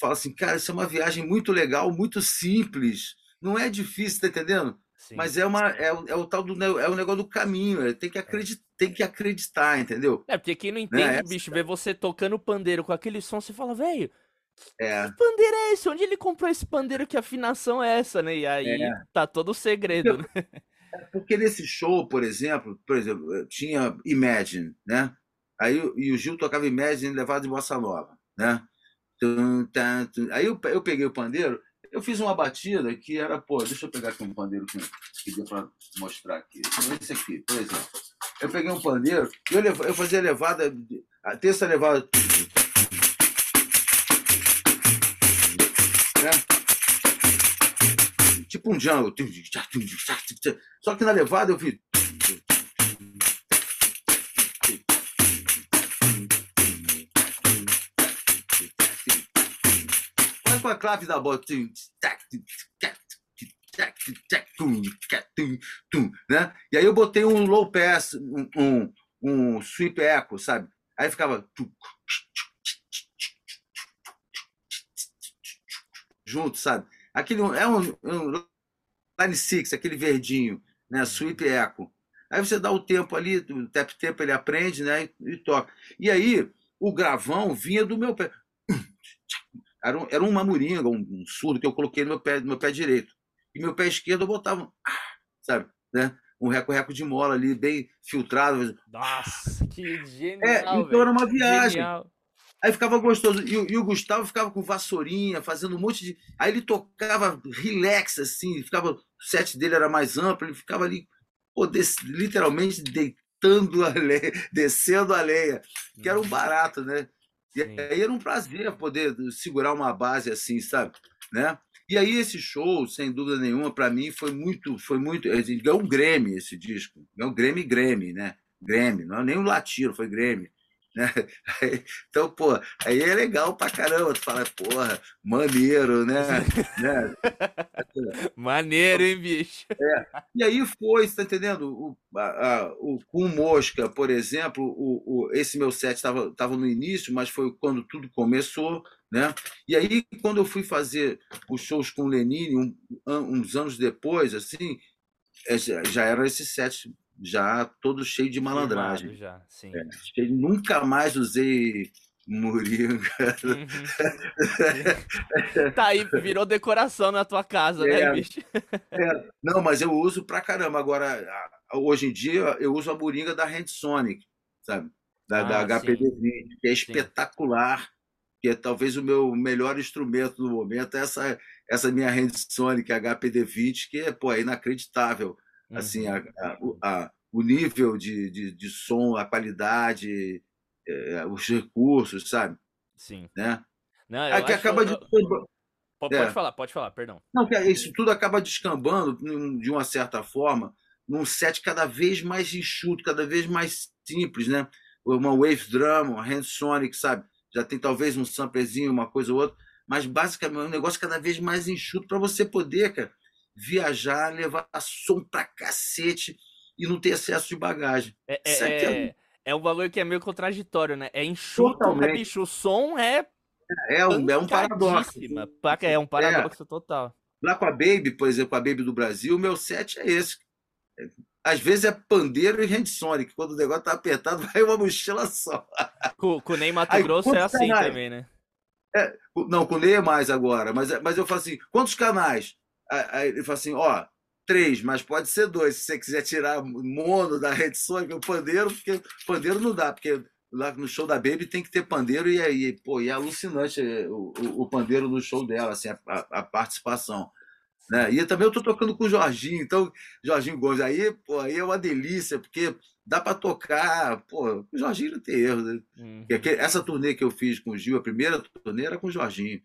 fala assim, cara, isso é uma viagem muito legal, muito simples. Não é difícil, tá entendendo? Sim. Mas é, uma, é, o- é o tal do é o negócio do caminho. é, Tem que acreditar, tem que acreditar, entendeu? É, porque quem não entende, essa- bicho, vê você tocando pandeiro com aquele som, você fala, velho, É. que pandeiro é esse? Onde ele comprou esse pandeiro? Que afinação é essa, né? E aí É. tá todo o segredo, né? Porque nesse show, por exemplo, por exemplo, tinha Imagine, né? Aí e o Gil tocava Imagine levado de bossa nova, né? Tá. Aí eu peguei o pandeiro, eu fiz uma batida que era, pô, deixa eu pegar aqui um pandeiro que, que deu para mostrar aqui. Esse aqui, por exemplo. Eu peguei um pandeiro e eu, lev- eu fazia levada, a terça levada. Né? Tipo um jungle. Só que na levada eu fiz. Vai com a clave da bola. Né? E aí eu botei um low pass, um, um, um sweep echo, sabe? Aí ficava. Junto, sabe? Aquele é um, um line six, aquele verdinho, né? Sweep echo. Aí você dá o tempo ali, o tap tempo ele aprende, né? E, e toca. E aí o gravão vinha do meu pé. Era, um, era uma moringa, um, um surdo que eu coloquei no meu pé, no meu pé direito. E meu pé esquerdo eu botava, um, sabe, né? Um reco-reco de mola ali, bem filtrado. Nossa, que genial, É, então velho. era uma viagem. Genial. Aí ficava gostoso. E, o- e o Gustavo ficava com vassourinha, fazendo um monte de. Aí ele tocava relax, assim, ficava. O set dele era mais amplo, ele ficava ali, pô, des- literalmente deitando a lenha, descendo a lenha, que era um barato, né? E Sim. aí era um prazer poder segurar uma base assim, sabe? Né? E aí esse show, sem dúvida nenhuma, para mim foi muito, foi muito, ganhou um Grammy esse disco, ganhou um Grammy Grammy, né? Grammy, não é nem um latino, foi Grammy. Né? Aí, então, pô, aí é legal pra caramba, tu fala, porra, maneiro, né? né? Maneiro, hein, bicho? E aí foi, você tá entendendo? O, a- a- o, com Mosca, por exemplo, o, o- esse meu set estava tava no início, mas foi quando tudo começou, né? E aí, quando eu fui fazer os shows com o Lenine, um- uns anos depois, assim, é, já já era esse set já todo cheio de malandragem. Já, sim. É, cheio- nunca mais usei moringa. Uhum. tá aí, virou decoração na tua casa, né, É. bicho? É, não, mas eu uso pra caramba. Agora, hoje em dia, eu uso a moringa da Handsonic, sabe? Da, da Ah, HPD20, que é espetacular, que é talvez o meu melhor instrumento no momento, é essa, essa minha Handsonic HPD20, que é, pô, é inacreditável. Assim, Uhum. a, a- o- a- o nível de, de, de som, a qualidade, é, os recursos, sabe? Sim. Né? Não, eu Aqui acho- acaba de. eu- Pode, É. falar, pode falar, perdão. Não, que isso tudo acaba descambando, de uma certa forma, num set cada vez mais enxuto, cada vez mais simples, né? Uma wave drum, uma hand sonic, sabe? Já tem talvez um samplezinho, uma coisa ou outra, mas basicamente é um negócio cada vez mais enxuto para você poder, cara, viajar, levar som pra cacete e não ter excesso de bagagem. É, é, é- é, é um valor que é meio contraditório, né? É enxuto, Totalmente. bicho, o som é É um, é um paradoxo. É um paradoxo total. Lá com a Baby, por exemplo, com a Baby do Brasil, o meu set é esse. Às vezes é pandeiro e hand sonic. Quando o negócio tá apertado, vai uma mochila só. Com, com o Ney Mato Aí, Grosso é assim canais? também, né? Não, com o Ney é mais agora. Mas, mas eu falo assim, quantos canais? Aí ele fala assim, ó, três, mas pode ser dois. Se você quiser tirar mono da hand sonic, o pandeiro, porque pandeiro não dá, porque lá no show da Baby tem que ter pandeiro e aí, pô, e é alucinante o, o, o pandeiro no show dela, assim, a, a- participação. Né? E também eu tô tocando com o Jorginho, então, Jorginho Gomes, aí, pô, aí é uma delícia, porque dá para tocar, pô, o Jorginho não tem erro, né? Uhum. Essa turnê que eu fiz com o Gil, a primeira turnê era com o Jorginho.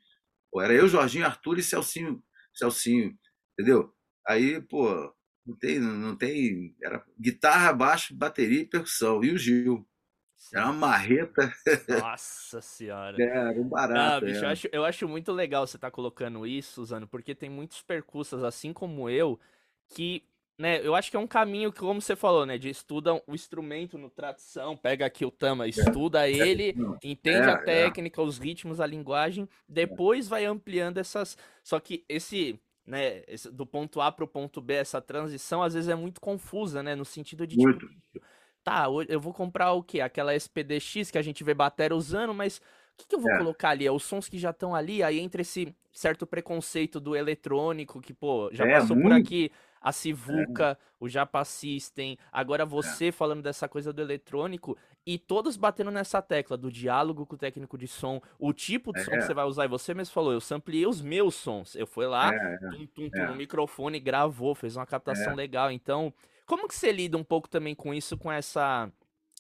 Pô, era eu, Jorginho, Arthur e Celcinho, Celcinho, entendeu? Aí, pô, não tem, não tem, era guitarra, baixo, bateria e percussão, e o Gil. Sim. Era uma marreta. Nossa senhora. É, era um barato. Ah, bicho, é. eu, acho, eu acho muito legal você estar tá colocando isso, Suzano, porque tem muitos percussas, assim como eu, que né, eu acho que é um caminho que, como você falou, né, de estuda o instrumento no tradição, pega aqui o tama, é. estuda é, ele, é, entende a técnica, os ritmos, a linguagem, depois vai ampliando essas. Só que esse, né, esse, do ponto A para o ponto B, essa transição às vezes é muito confusa, né, no sentido de tipo, tá, eu vou comprar o quê? Aquela SPDX que a gente vê bater usando, mas o que, que eu vou é. colocar ali? É os sons que já estão ali, aí entra esse certo preconceito do eletrônico, que, pô, já é, passou muito. por aqui a Sivuca, é. o Japa System, agora você é. falando dessa coisa do eletrônico e todos batendo nessa tecla do diálogo com o técnico de som, o tipo de som que você vai usar. E você mesmo falou, eu sampliei os meus sons. Eu fui lá, tum, tum, tum, no microfone, gravou, fez uma captação legal. Então, como que você lida um pouco também com isso, com essa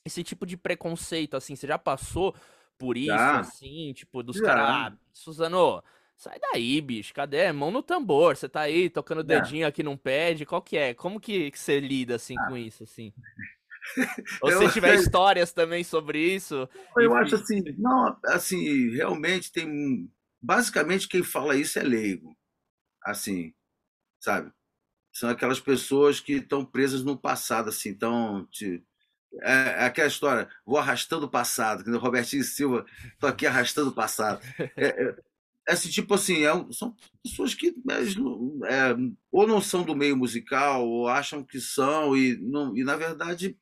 esse tipo de preconceito, assim? Você já passou por isso, já. assim, tipo, dos caras, ah, Suzano, Sai daí, bicho. Cadê? Mão no tambor. Você tá aí tocando o dedinho aqui num pad. Qual que é? Como que, que você lida assim ah. com isso, assim? Ou se tiver histórias também sobre isso. Eu enfim. acho assim, não, assim, realmente tem. Basicamente, quem fala isso é leigo. Assim, sabe? São aquelas pessoas que estão presas no passado, assim, então. Te, é, é, aquela história, vou arrastando o passado, que o Robertinho Silva, tô aqui arrastando o passado. É, é, esse tipo assim, é, são pessoas que é, ou não são do meio musical, ou acham que são, e, não, e na verdade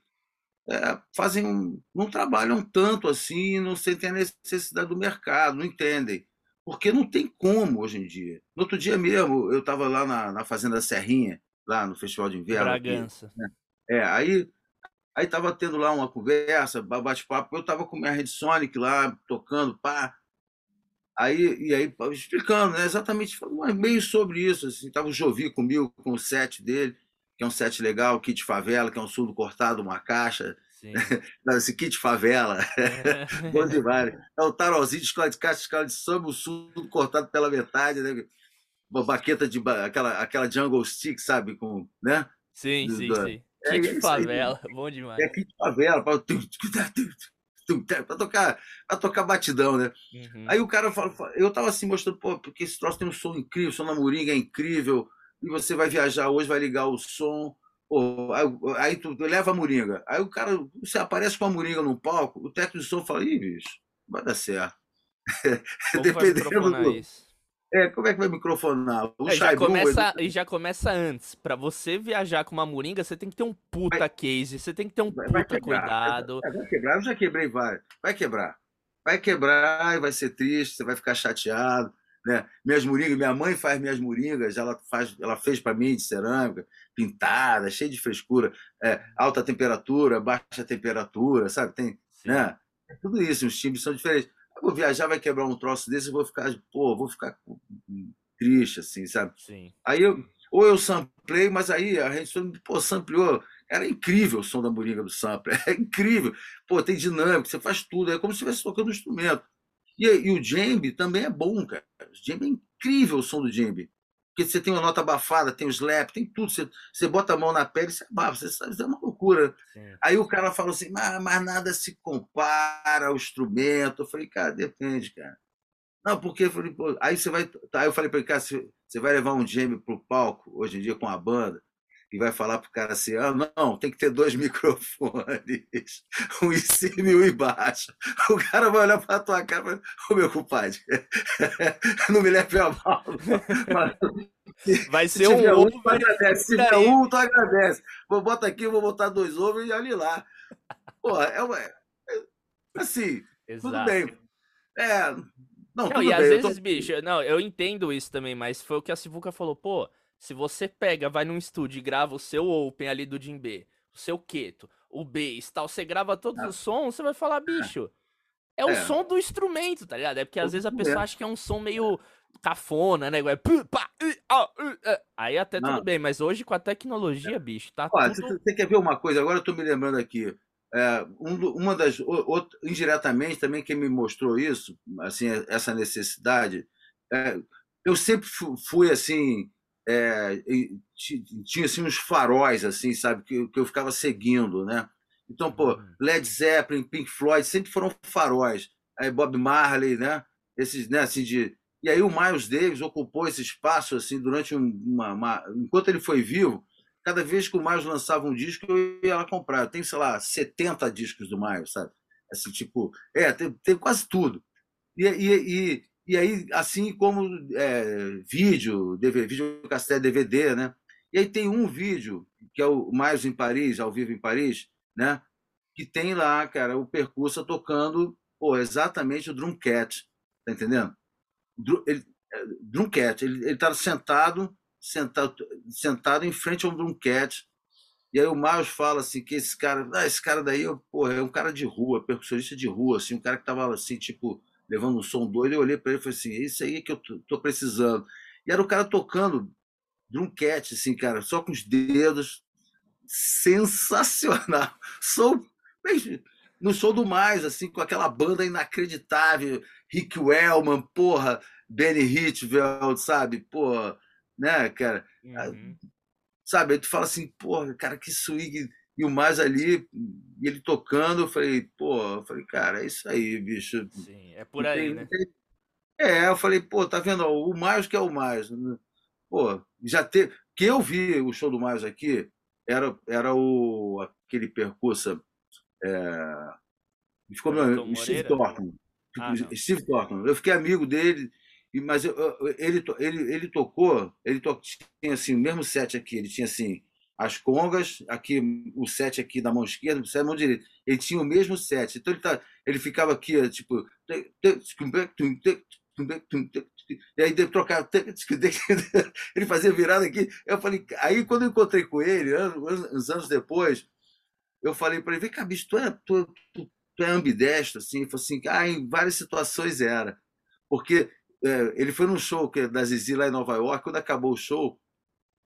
é, fazem um, não trabalham tanto assim, não sentem a necessidade do mercado, não entendem. Porque não tem como hoje em dia. No outro dia mesmo, eu estava lá na, na Fazenda Serrinha, lá no Festival de Inverno. Bragança. Aqui, né? É, aí aí estava tendo lá uma conversa, bate-papo, eu estava com minha Red Sonic lá, tocando, pá, Aí, e aí, explicando, né, exatamente, meio sobre isso. Assim, tava o Jovi comigo, com o set dele, que é um set legal, Kit Favela, que é um surdo cortado, uma caixa. Esse kit favela. Bom demais. É o tarolzinho de escola de caixa, escola de samba, o surdo cortado pela metade, né? Uma baqueta de. aquela, aquela jungle stick, sabe? Com, né? Sim, do, sim, do... sim. É, kit é favela, bom demais. É kit favela, para tocar, pra tocar batidão, né? Uhum. Aí o cara fala, eu tava assim mostrando, pô, porque esse troço tem um som incrível, o som na Moringa é incrível, e você vai viajar hoje, vai ligar o som, pô, aí, aí tu, tu, leva a Moringa. Aí o cara, você aparece com a Moringa no palco, o técnico de som fala, ih, bicho, vai dar certo. Dependendo do. Isso? É, como é que vai microfonar? O é, já começa, E já começa antes. Para você viajar com uma moringa, você tem que ter um puta vai, case, você tem que ter um puta vai quebrar, cuidado. Vai, vai, quebrar, eu já quebrei vários. Vai quebrar. Vai quebrar e vai ser triste, você vai ficar chateado. Né? Minhas moringas, minha mãe faz minhas moringas, ela, faz, ela fez para mim de cerâmica, pintada, cheia de frescura, é, alta temperatura, baixa temperatura, sabe? Tem, né? Tudo isso, os timbres são diferentes vou viajar, vai quebrar um troço desse, eu vou ficar, pô, vou ficar triste, assim, sabe? Sim. Aí eu, ou eu samplei, mas aí a gente, pô, sampleou. Era incrível o som da moringa do sampler, é incrível. Pô, tem dinâmica, você faz tudo, é como se estivesse tocando um instrumento. E, e o djembe também é bom, cara. O djembe é incrível o som do djembe. Porque você tem uma nota abafada, tem o slap, tem tudo. Você, você bota a mão na pele, você abafa, você sabe, é uma loucura. Sim. Aí o cara fala assim, mas, mas nada se compara ao instrumento. Eu falei, cara, depende, cara. Não, porque eu falei, pô, aí você vai. Aí eu falei para ele, cara, você vai levar um para pro palco hoje em dia com a banda e vai falar pro cara assim: ah, não, tem que ter dois microfones, um em cima e um embaixo. O cara vai olhar pra tua cara e falar: Ô meu compadre, não me leve a mal. Mas, vai ser um ovo. Tu agradece. Se tiver um, tu agradece. Vou botar aqui, vou botar dois ovos e olhe lá. Pô, é uma. É, assim, Exato. tudo bem. É. Não, não e bem, às vezes, tô... bicho, não, eu entendo isso também, mas foi o que a Sivuca falou, pô se você pega, vai num estúdio e grava o seu Open ali do Jim B, o seu Keto, o bass tal, você grava todos ah. os sons, você vai falar, bicho, é, é o é. som do instrumento, tá ligado? É porque às vezes a pessoa acha que é um som meio cafona, né? Aí até Não. tudo bem, mas hoje com a tecnologia, bicho, tá Ó, tudo... Você quer ver uma coisa? Agora eu tô me lembrando aqui. É, um, uma das outro, indiretamente também quem me mostrou isso assim essa necessidade é, eu sempre fui assim é, tinha assim uns faróis assim sabe que, que eu ficava seguindo né Então, pô, uhum. Led Zeppelin, Pink Floyd sempre foram faróis. Aí Bob Marley, né? Esses, né, assim, de. E aí o Miles Davis ocupou esse espaço, assim, durante uma, uma... Enquanto ele foi vivo, cada vez que o Miles lançava um disco, eu ia lá comprar. Tenho, sei lá, 70 discos do Miles, sabe? Assim, tipo, é, tem, tem quase tudo. E, e, e, e aí, assim como é, vídeo, DVD, vídeo cassete, DVD, né? E aí tem um vídeo, que é o Mais em Paris, ao vivo em Paris, né? Que tem lá, cara, o percurso tocando pô, exatamente o Drumcat, tá entendendo? Ele, é, Drumcat, ele, tá sentado, sentado, sentado em frente ao Drumcat, e aí o Miles fala assim que esse cara, ah, esse cara daí, porra, é um cara de rua, percussionista de rua, assim, um cara que tava assim, tipo, levando um som doido, eu olhei para ele e falei assim, é isso aí que eu tô precisando. E era o cara tocando drumcat, assim, cara, só com os dedos, sensacional. Sou no show do mais, assim, com aquela banda inacreditável, Rick Wellman, porra, Benny Hitchfeld, sabe? Porra, né, cara? Uhum. Sabe? Aí tu fala assim, porra, cara, que swing. E o mais ali, ele tocando, eu falei, pô, eu falei, cara, é isso aí, bicho. Sim, é por aí, né? É, eu falei, pô, tá vendo? O mais que é o mais. Pô, já teve. Que eu vi o show do mais aqui era, era o, aquele percurso. É, ficou meu Steve Thornton. Ah, Steve Thornton. Eu fiquei amigo dele, mas eu, ele, ele, ele tocou, ele to, tinha assim, o mesmo set aqui, ele tinha assim, as congas, aqui o set aqui da mão esquerda, o set da mão direita. Ele tinha o mesmo set. Então ele, tá, ele ficava aqui, tipo. E aí trocar. Ele fazia virada aqui. Eu falei, aí quando eu encontrei com ele, anos, anos depois, eu falei para ele: vem cá, bicho, tu é, tu, tu, tu é ambidestro? Assim? Ele falou assim: ah, em várias situações era. Porque é, ele foi num show que, é da Zizi lá em Nova York, quando acabou o show,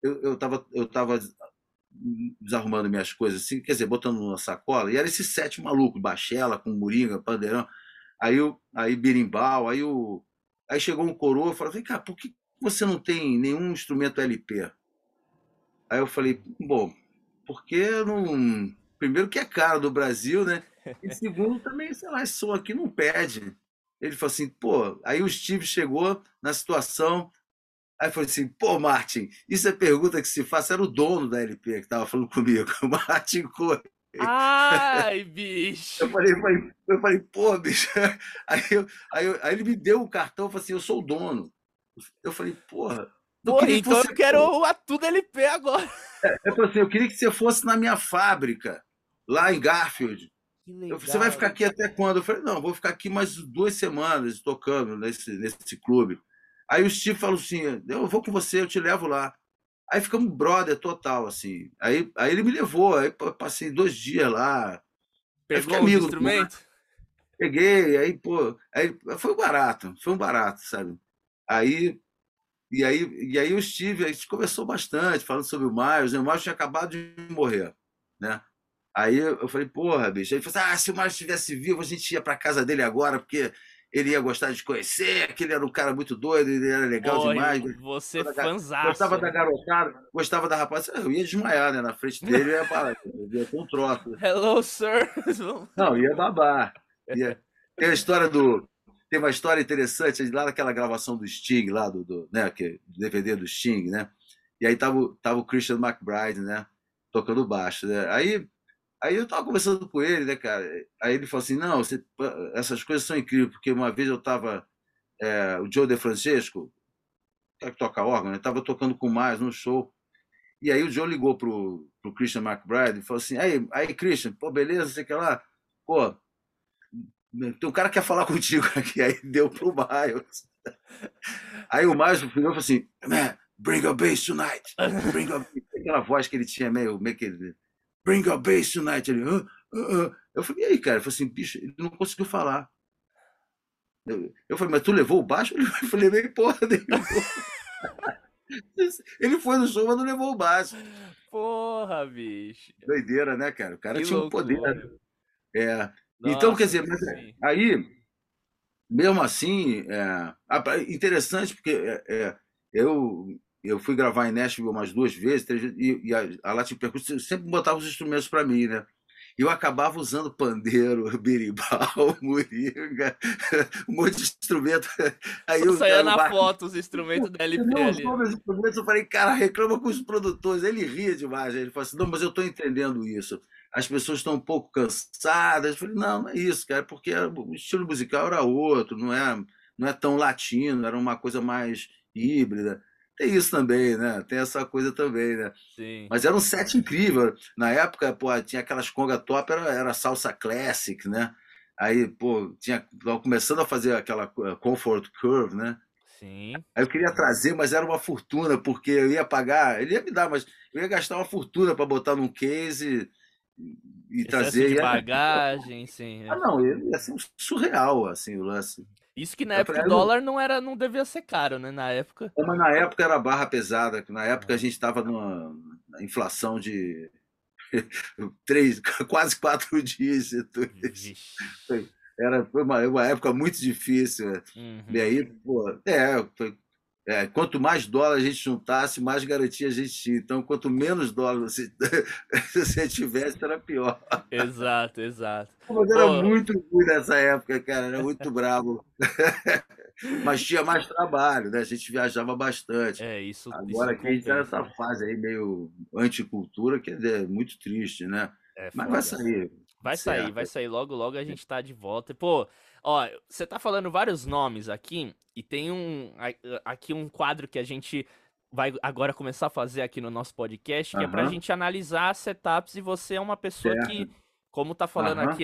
eu estava eu tava desarrumando minhas coisas, assim, quer dizer, botando numa sacola, e era esse sete maluco, Bachela, com Moringa, Pandeirão, aí, o, aí Birimbau, aí, o, aí chegou um coroa e falou, vem cá, por que você não tem nenhum instrumento LP? Aí eu falei, bom, porque não... Primeiro que é caro do Brasil, né? E segundo também, sei lá, esse som aqui não pede. Ele falou assim, pô, aí o Steve chegou na situação, aí falou assim, pô, Martin, isso é pergunta que se faz, era o dono da LP que estava falando comigo, o Martin Cohen. Ai, bicho! Eu falei, eu falei, eu falei pô, bicho. Aí, eu, aí, eu, aí, ele me deu o cartão e falou assim: eu sou o dono. Eu falei, porra. Porra, então eu quero a tudo LP agora. É, eu falei assim: eu queria que você fosse na minha fábrica, lá em Garfield. Legal, você vai ficar aqui até quando? Eu falei, não, vou ficar aqui mais duas semanas tocando nesse, nesse clube. Aí o Steve falou assim: eu vou com você, eu te levo lá. Aí ficamos brother total, assim. Aí, aí ele me levou, aí passei dois dias lá. Pegou o instrumento? Peguei, aí, pô, aí foi um barato, foi um barato, sabe? Aí, e aí, e aí o Steve, a gente conversou bastante, falando sobre o Miles, né? o Miles tinha acabado de morrer, né? Aí eu falei, porra, bicho. Aí ele falou assim, ah, se o Miles estivesse vivo, a gente ia para casa dele agora, porque ele ia gostar de conhecer, que ele era um cara muito doido, ele era legal Oi, demais. Você fanzaço. Gostava da garotada, gostava da rapaz. Eu ia desmaiar, né? Na frente dele, eu ia parar, eu ia ter um troço. Hello, sir. Não, ia babar. Ia... Tem a história do... Tem uma história interessante lá naquela gravação do Sting, lá do, do né, que, DVD do Sting, né? E aí tava, tava o Christian McBride, né? Tocando baixo, né? Aí Aí eu tava conversando com ele, né, cara? Aí ele falou assim: não, você, essas coisas são incríveis, porque uma vez eu tava. É, o Joe De Francesco, que toca órgão, né? Tava tocando com mais num show. E aí o Joe ligou pro, pro Christian McBride e falou assim: aí, aí, Christian, pô, beleza, sei que lá. Pô, tem um cara que quer falar contigo aqui. Aí deu pro Miles. Aí o Miles virou falou assim: Man, bring a bass tonight. Bring a... Aquela voz que ele tinha meio, meio que Bring your bass tonight. Ele, uh, uh, uh. Eu falei, e aí, cara? Eu falei assim, bicho, ele não conseguiu falar. Eu, eu falei, mas tu levou o baixo? Eu falei, levei porra nenhuma. ele foi no show, mas não levou o baixo. Porra, bicho. Doideira, né, cara? O cara que tinha um poder. É. Nossa, então, quer dizer, mas aí, mesmo assim, é, interessante, porque é, é, eu eu fui gravar em Nashville umas duas vezes, três vezes, e, e a, a Latin Percussion sempre botava os instrumentos para mim, né? eu acabava usando pandeiro, berimbau, moringa, um monte de instrumento. Aí eu saía na foto os instrumentos da LP não, ali. Os instrumentos, eu falei, cara, reclama com os produtores. Ele ria demais. Ele falou assim, não, mas eu estou entendendo isso. As pessoas estão um pouco cansadas. Eu falei, não, não é isso, cara, porque o estilo musical era outro, não é, não é tão latino, era uma coisa mais híbrida. Tem isso também, né? Tem essa coisa também, né? Sim. Mas era um set incrível. Na época, pô, tinha aquelas conga top, era, era salsa classic, né? Aí, pô, tinha tava começando a fazer aquela eh, comfort curve, né? Sim. Aí eu queria trazer, mas era uma fortuna, porque eu ia pagar, ele ia me dar, mas eu ia gastar uma fortuna para botar num case e, e trazer. De bagagem, sim. É. Ah, não, ia ser surreal, assim, o lance. Isso que na época o dólar não era, não devia ser caro, né? Na época. É, mas na época era barra pesada. Na época a gente estava numa inflação de três, quase quatro dias. Era foi uma, uma época muito difícil. Uhum. E aí, pô, é, foi, é, quanto mais dólar a gente juntasse, mais garantia a gente tinha. Então, quanto menos dólar você, você tivesse, era pior. Exato, exato. Mas era Pô. muito ruim nessa época, cara. Era muito bravo. Mas tinha mais trabalho, né? A gente viajava bastante. É, isso. Agora isso que a gente tá nessa fase aí meio anticultura, que é muito triste, né? É, Mas vai sair. Vai certo. sair, vai sair. Logo, logo a gente tá de volta. Pô, ó, você tá falando vários nomes aqui, e tem um aqui um quadro que a gente vai agora começar a fazer aqui no nosso podcast, que uhum. é pra gente analisar setups e você é uma pessoa certo. que como tá falando uhum. aqui,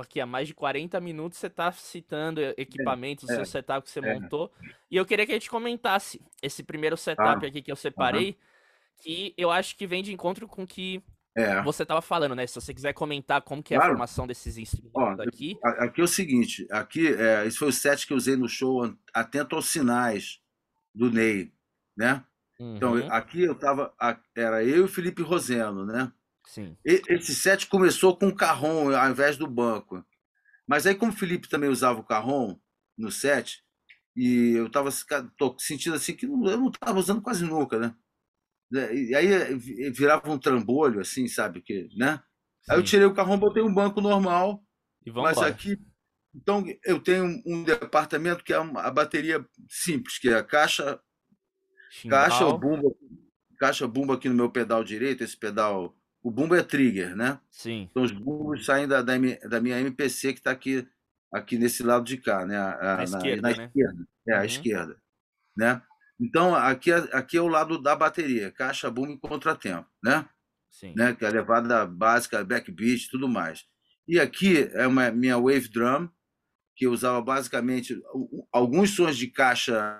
aqui há mais de 40 minutos, você tá citando equipamentos, é, o seu setup que você é. montou. E eu queria que a gente comentasse esse primeiro setup ah. aqui que eu separei, uhum. que eu acho que vem de encontro com que é. Você estava falando, né? Se você quiser comentar como que é claro. a formação desses instrumentos Ó, aqui. Aqui é o seguinte, aqui é, esse foi o set que eu usei no show atento aos sinais do Ney, né? Então, uhum. Então aqui eu tava, era eu e o Felipe Roseno, né? Sim. E, esse set começou com o carrom ao invés do banco. Mas aí como o Felipe também usava o carrom no set, e eu estava sentindo assim que eu não estava usando quase nunca, né? Né, e aí eh, virava um trambolho, assim, sabe? Que, né? Sim. Aí eu tirei o carro, botei um banco normal. mas embora. aqui. Então, eu tenho um departamento que é a bateria simples, que é a caixa. Chimbal. Caixa, o bumbo, caixa bumbo aqui no meu pedal direito, esse pedal. O bumbo é trigger, né? Sim. Então os bumbos saem da, da, da minha MPC que está aqui, aqui nesse lado de cá, né? A, na, esquerda, na, na né? esquerda. É, uhum. a esquerda. Né? Então, aqui, é, aqui é o lado da bateria, caixa, boom e contratempo, né? Sim. né? Que é a levada básica, backbeat, tudo mais. E aqui é uma minha wave drum, que eu usava basicamente alguns sons de caixa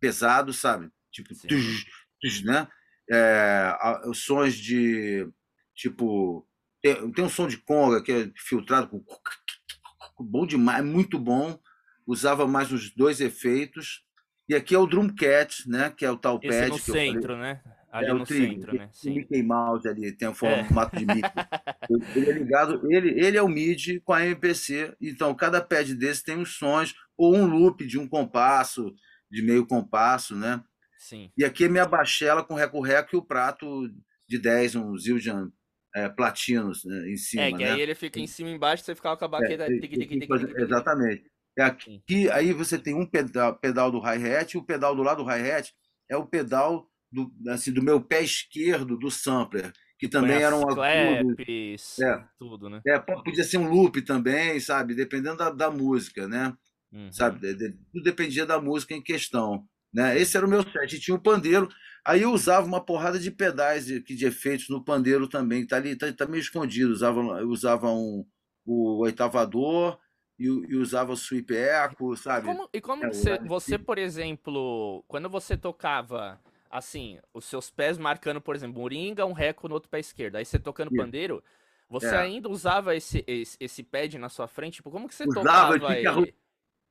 pesados, sabe? Tipo, tuz, tuz, né? É, sons de tipo tem, tem um som de conga que é filtrado com bom demais, muito bom. Usava mais os dois efeitos e aqui é o Drumcat, né? Que é o tal pad. no centro, né? Ali é no centro, né? Sim. Mickey Mouse ali, tem o formato é. de Mickey. ele é ligado, ele, ele é o MIDI com a MPC. Então, cada pad desse tem uns sons, ou um loop de um compasso, de meio compasso, né? Sim. E aqui é minha bachela com reco-reco e o prato de 10, um Zildjian é, platinos né, em cima. É, que né? aí ele fica em cima e embaixo, você fica com a baqueta. É, exatamente. É aqui, aí você tem um pedal, pedal do hi-hat e o pedal do lado do hi-hat é o pedal do, assim, do meu pé esquerdo do sampler, que também era um claps, é, tudo, né? É, podia ser um loop também, sabe? Dependendo da, da música, né? Uhum. Sabe? Tudo dependia da música em questão. Né? Esse era o meu set. E tinha o um pandeiro. Aí eu usava uma porrada de pedais de, de efeitos no pandeiro também, que tá ali, tá, tá meio escondido. Usava, eu usava um, o oitavador, e, e usava o sweep echo, sabe? Como, e como é, você, você, por exemplo, quando você tocava assim, os seus pés marcando, por exemplo, um ringa, um reco no outro pé esquerdo, aí você tocando Sim. pandeiro, você é. ainda usava esse, esse, esse, pad na sua frente? Tipo, como que você usava, tocava ele?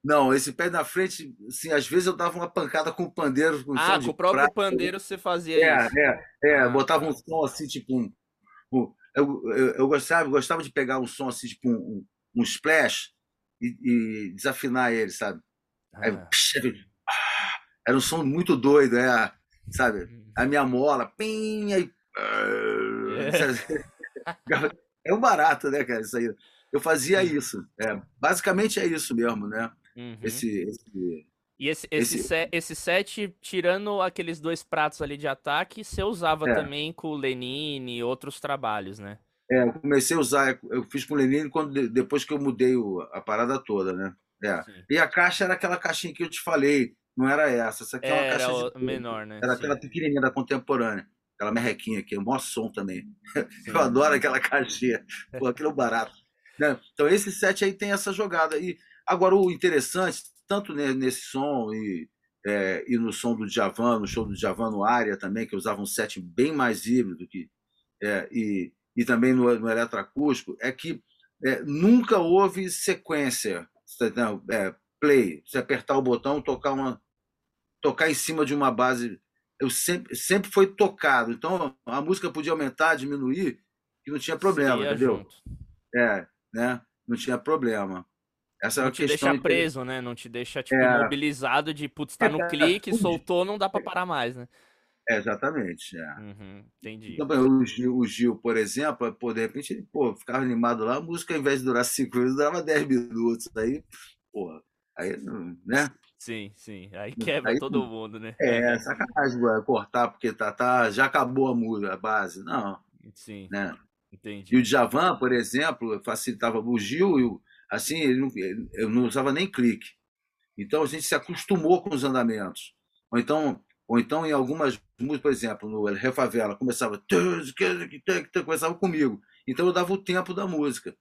Não, esse pé na frente, assim, às vezes eu dava uma pancada com o pandeiro. Com ah, com o próprio prato. pandeiro você fazia é, isso? É, é, ah, botava um som assim, tipo um... um eu, eu, eu, gostava, eu gostava de pegar um som assim, tipo um, um, um splash, e, e desafinar ele, sabe? Aí, ah. ah. era um som muito doido, é, sabe? A minha mola, pim, aí, é. é um barato, né, cara? Isso aí. Eu fazia isso. É, basicamente é isso mesmo, né? Uhum. Esse, esse, e esse, esse, esse... Set, esse set, tirando aqueles dois pratos ali de ataque, você usava é. também com o Lenine e outros trabalhos, né? É, eu comecei a usar, eu fiz com o Lenine quando, depois que eu mudei o, a parada toda, né? É. E a caixa era aquela caixinha que eu te falei, não era essa. Essa aqui é, uma caixa era de... menor, né? Era Sim. aquela pequenininha da contemporânea. Aquela merrequinha aqui, o maior som também. Sim. Eu adoro aquela caixinha. Pô, aquilo é barato. Né? Então esse set aí tem essa jogada. E agora o interessante, tanto nesse som e, é, e no som do Djavan, no show do Djavan no área também, que usava um set bem mais híbrido que, é, e, e também no, no eletroacústico, é que é, nunca houve sequência, é, play, você apertar o botão, tocar uma tocar em cima de uma base, eu sempre sempre foi tocado. Então a música podia aumentar, diminuir, que não tinha problema, Sim, entendeu? Junto. É, né? Não tinha problema. Essa não é te deixa preso, né? Não te deixa tipo, é... mobilizado de putz, tá no é, clique, soltou, não dá para parar mais, né? É, exatamente. É. Uhum, entendi. Então, o, Gil, o Gil, por exemplo, pô, de repente ele pô, ficava animado lá, a música, ao invés de durar 5 minutos, durava 10 minutos. Aí, pô, aí, né? Sim, sim. Aí quebra aí, todo mundo, né? É, sacanagem cortar, porque tá, tá, já acabou a música, a base. Não. Sim. Né? Entendi. E o Djavan, por exemplo, facilitava o Gil, e assim, ele não, eu não usava nem clique. Então a gente se acostumou com os andamentos. Ou então, ou então em algumas músicas, por exemplo, no Refavela, começava começava comigo. Então eu dava o tempo da música.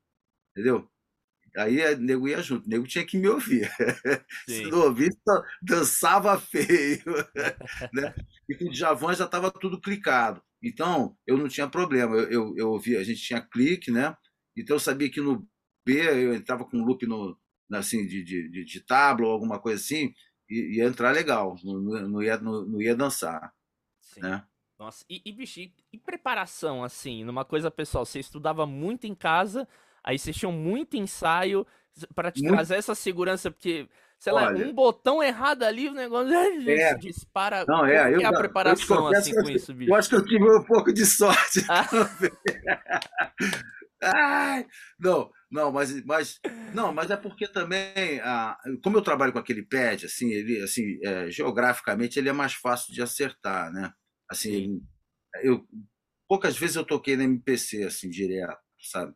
Entendeu? Aí o nego ia junto, o nego tinha que me ouvir. Se não ouvisse, dançava feio. né? E com o Djavan já estava tudo clicado. Então, eu não tinha problema. Eu, eu, eu ouvia, a gente tinha clique, né? Então eu sabia que no B eu entrava com um loop no, assim, de, de, de, de tábua ou alguma coisa assim, ia entrar legal, não, ia, não, ia dançar. Sim. Né? Nossa, e, e, bicho, e, preparação, assim, numa coisa pessoal, você estudava muito em casa Aí vocês tinham muito ensaio para te muito... trazer essa segurança, porque, sei Olha, lá, um botão errado ali, o negócio é, dispara. Não, é, eu, é a preparação assim com isso, bicho? Eu acho que eu tive um pouco de sorte. Ah. Ai, não, não, mas, mas não, mas é porque também, ah, como eu trabalho com aquele pad, assim, ele, assim, é, geograficamente ele é mais fácil de acertar, né? Assim, eu poucas vezes eu toquei no MPC assim direto, sabe?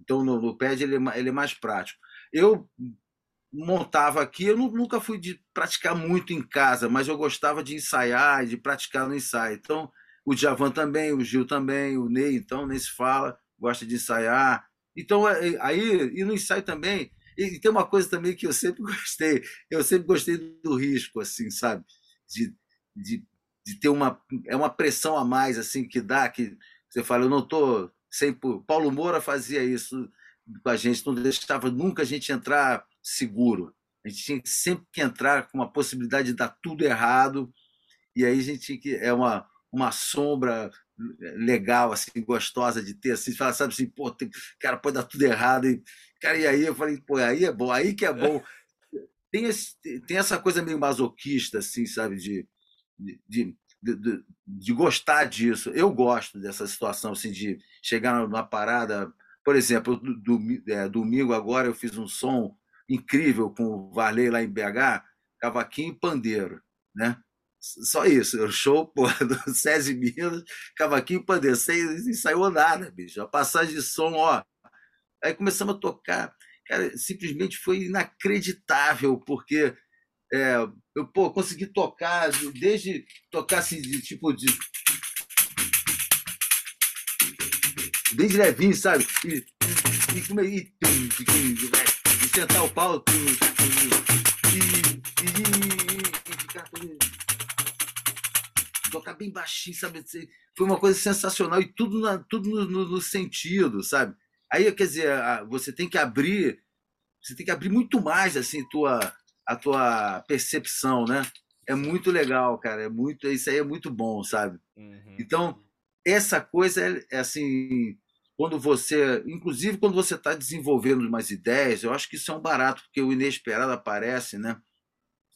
Então, no, no pad ele, é ele é mais prático. Eu montava aqui, eu nunca fui de praticar muito em casa, mas eu gostava de ensaiar, de praticar no ensaio. Então, o Djavan também, o Gil também, o Ney, então, nem se fala, gosta de ensaiar. Então, é, é, aí, e no ensaio também, e tem uma coisa também que eu sempre gostei, eu sempre gostei do risco, assim, sabe? De, de, de ter uma, é uma pressão a mais, assim, que dá, que você fala, eu não estou Sempre, Paulo Moura fazia isso com a gente, não deixava nunca a gente entrar seguro. A gente tinha sempre que entrar com uma possibilidade de dar tudo errado, e aí a gente tinha que. É uma, uma sombra legal, assim, gostosa de ter, assim, fala, sabe assim, pô, tem, cara, pode dar tudo errado. E, cara, e aí eu falei, pô, aí é bom, aí que é bom. Tem, esse, tem essa coisa meio masoquista, assim, sabe, de, de, de, de, gostar disso. Eu gosto dessa situação assim, de chegar numa parada. Por exemplo, do, do, é, domingo agora eu fiz um som incrível com o Varley lá em BH, cavaquinho e pandeiro, né? Só isso, o show pô, do SESI Minas, cavaquinho e pandeiro, sem ensaiou nada, bicho. A passagem de som, ó. Aí começamos a tocar. Cara, simplesmente foi inacreditável, porque é, eu pô, consegui tocar, desde tocar assim, de, tipo de. Bem de levinho, sabe? E, e, e, e, e sentar o pau e, e, e ficar tocar bem baixinho, sabe? Foi uma coisa sensacional e tudo, na, tudo no, no, no, sentido, sabe? Aí, quer dizer, você tem que abrir, você tem que abrir muito mais assim tua a tua percepção, né? É muito legal, cara. É muito, isso aí é muito bom, sabe? Uhum. Então, essa coisa é, é, assim, quando você, inclusive quando você está desenvolvendo umas ideias, eu acho que isso é um barato, porque o inesperado aparece, né?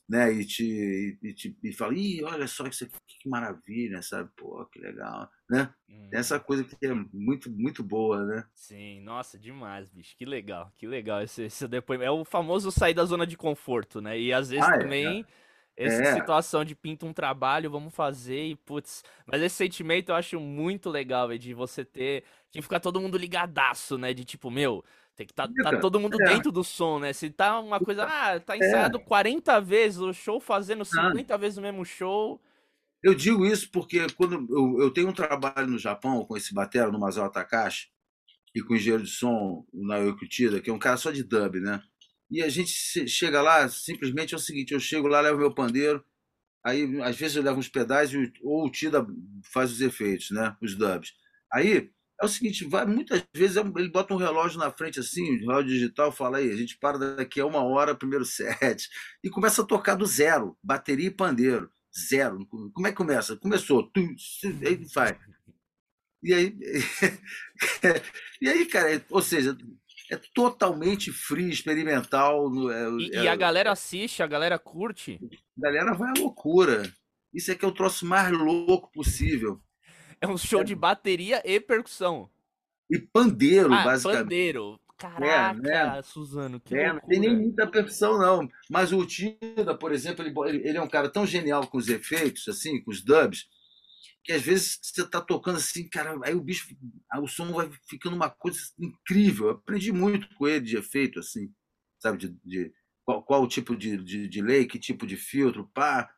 Né? E te, e, te, e fala, ih, olha só isso aqui, que maravilha, sabe? Pô, que legal, né? Hum. Essa coisa que é muito, muito boa, né? Sim, nossa, demais, bicho. Que legal, que legal esse, esse depoimento. É o famoso sair da zona de conforto, né? E às vezes ah, é, também... É. Essa é. situação de pinta um trabalho, vamos fazer e putz. Mas esse sentimento eu acho muito legal, véio, de você ter. De ficar todo mundo ligadaço, né? De tipo, meu, tem que tá, tá todo mundo é. dentro do som, né? Se tá uma coisa, ah, tá é. ensaiado é. 40 vezes o show, fazendo 50 ah. vezes o mesmo show. Eu digo isso porque quando eu, eu tenho um trabalho no Japão com esse batera no Masao Takashi e com o engenheiro de som, o Naoki Uchida, que é um cara só de dub, né? E a gente chega lá, simplesmente é o seguinte, eu chego lá, levo meu pandeiro, aí às vezes eu levo uns pedais ou o Tida faz os efeitos, né? Os dubs. Aí é o seguinte, vai, muitas vezes ele bota um relógio na frente assim, um relógio digital, fala aí, a gente para daqui a uma hora, primeiro set, e começa a tocar do zero, bateria e pandeiro, zero. Como é que começa? Começou, tum, aí vai. E aí, e aí, cara, ou seja, é totalmente free, experimental. É, e, é, e, a galera assiste, a galera curte. A galera vai à loucura. Isso é que é o troço mais louco possível. É um show de bateria e percussão. E pandeiro, ah, basicamente. Pandeiro. Caraca, é, né? Suzano, que é, Não tem nem muita percussão, não. Mas o Tida, por exemplo, ele, ele é um cara tão genial com os efeitos, assim, com os dubs, que às vezes você tá tocando assim, cara, aí o bicho, aí o som vai ficando uma coisa incrível. Eu aprendi muito com ele de efeito, assim, sabe, de, de qual, qual, o tipo de, de, de lei, que tipo de filtro, pá.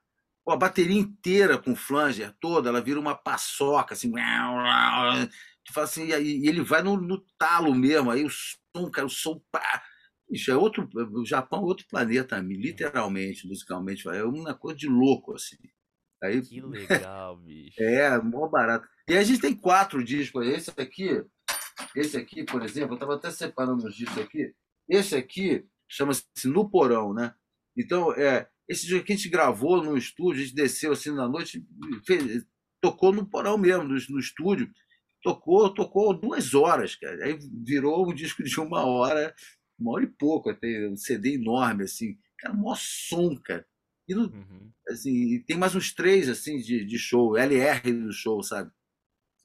Pô, a bateria inteira com flanger toda, ela vira uma paçoca, assim. Tu fala assim, e ele vai no, no, talo mesmo, aí o som, cara, o som. Pá, isso é outro. O Japão é outro planeta, literalmente, musicalmente. É uma coisa de louco, assim. Aí, que legal, bicho. É, mó barato. E a gente tem quatro discos. Esse aqui, esse aqui, por exemplo, eu estava até separando os discos aqui. Esse aqui chama-se No Porão, né? Então, é, esse dia que a gente gravou no estúdio, a gente desceu assim na noite, fez, tocou no porão mesmo, no, no, estúdio. Tocou, tocou duas horas, cara. Aí virou um disco de uma hora, uma hora e pouco, até um CD enorme, assim. Cara, maior som, cara. E no, uhum. assim, tem mais uns três assim de, de show, LR do show, sabe?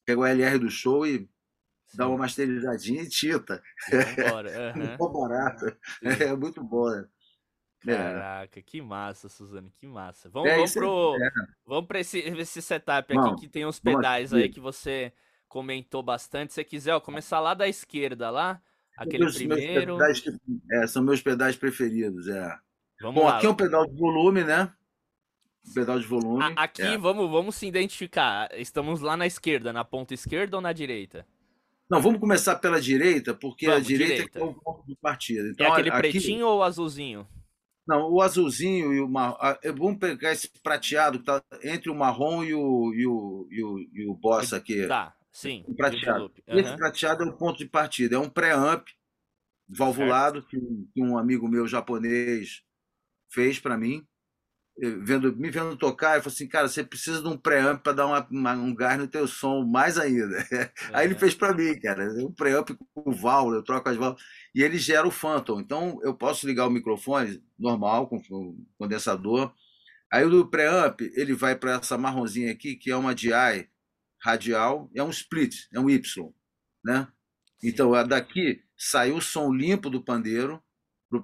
Pega o LR do show e dá uma masterizadinha e tita. Uhum. Muito barato. É muito bom, né? É. Caraca, é. que massa, Suzane, que massa. Vamos, é, vamos, pro, é. vamos para esse, esse setup aqui que tem uns pedais aí que você comentou bastante. Se você quiser, ó, começar lá da esquerda, lá, aquele meus, primeiro. Meus pedais, é, são meus pedais preferidos, é. Vamos Bom, lá. aqui é um pedal de volume, né? Um pedal de volume. A, aqui, é. vamos, vamos se identificar. Estamos lá na esquerda, na ponta esquerda ou na direita? Não, vamos começar pela direita, porque vamos, a direita, direita, é o ponto de partida. Então, é aquele aqui... pretinho ou azulzinho? Não, o azulzinho e o marrom. Vamos pegar esse prateado que está entre o marrom e o, e o, e o, e o boss aqui. Tá, sim. O prateado. Uhum. Esse prateado é o ponto de partida. É um pré-amp valvulado que, que um amigo meu japonês fez para mim. Vendo, me vendo tocar, ele falou assim: Cara, você precisa de um pré-amp para dar uma, uma, um gás no teu som mais ainda. É. Aí ele fez para mim, cara. Um pré-amp com válvula, eu troco as válvulas e ele gera o Phantom. Então eu posso ligar o microfone normal, com condensador. Aí o do preamp, ele vai para essa marronzinha aqui, que é uma DI radial, é um split, é um Y, né? Então, daqui saiu o som limpo do pandeiro,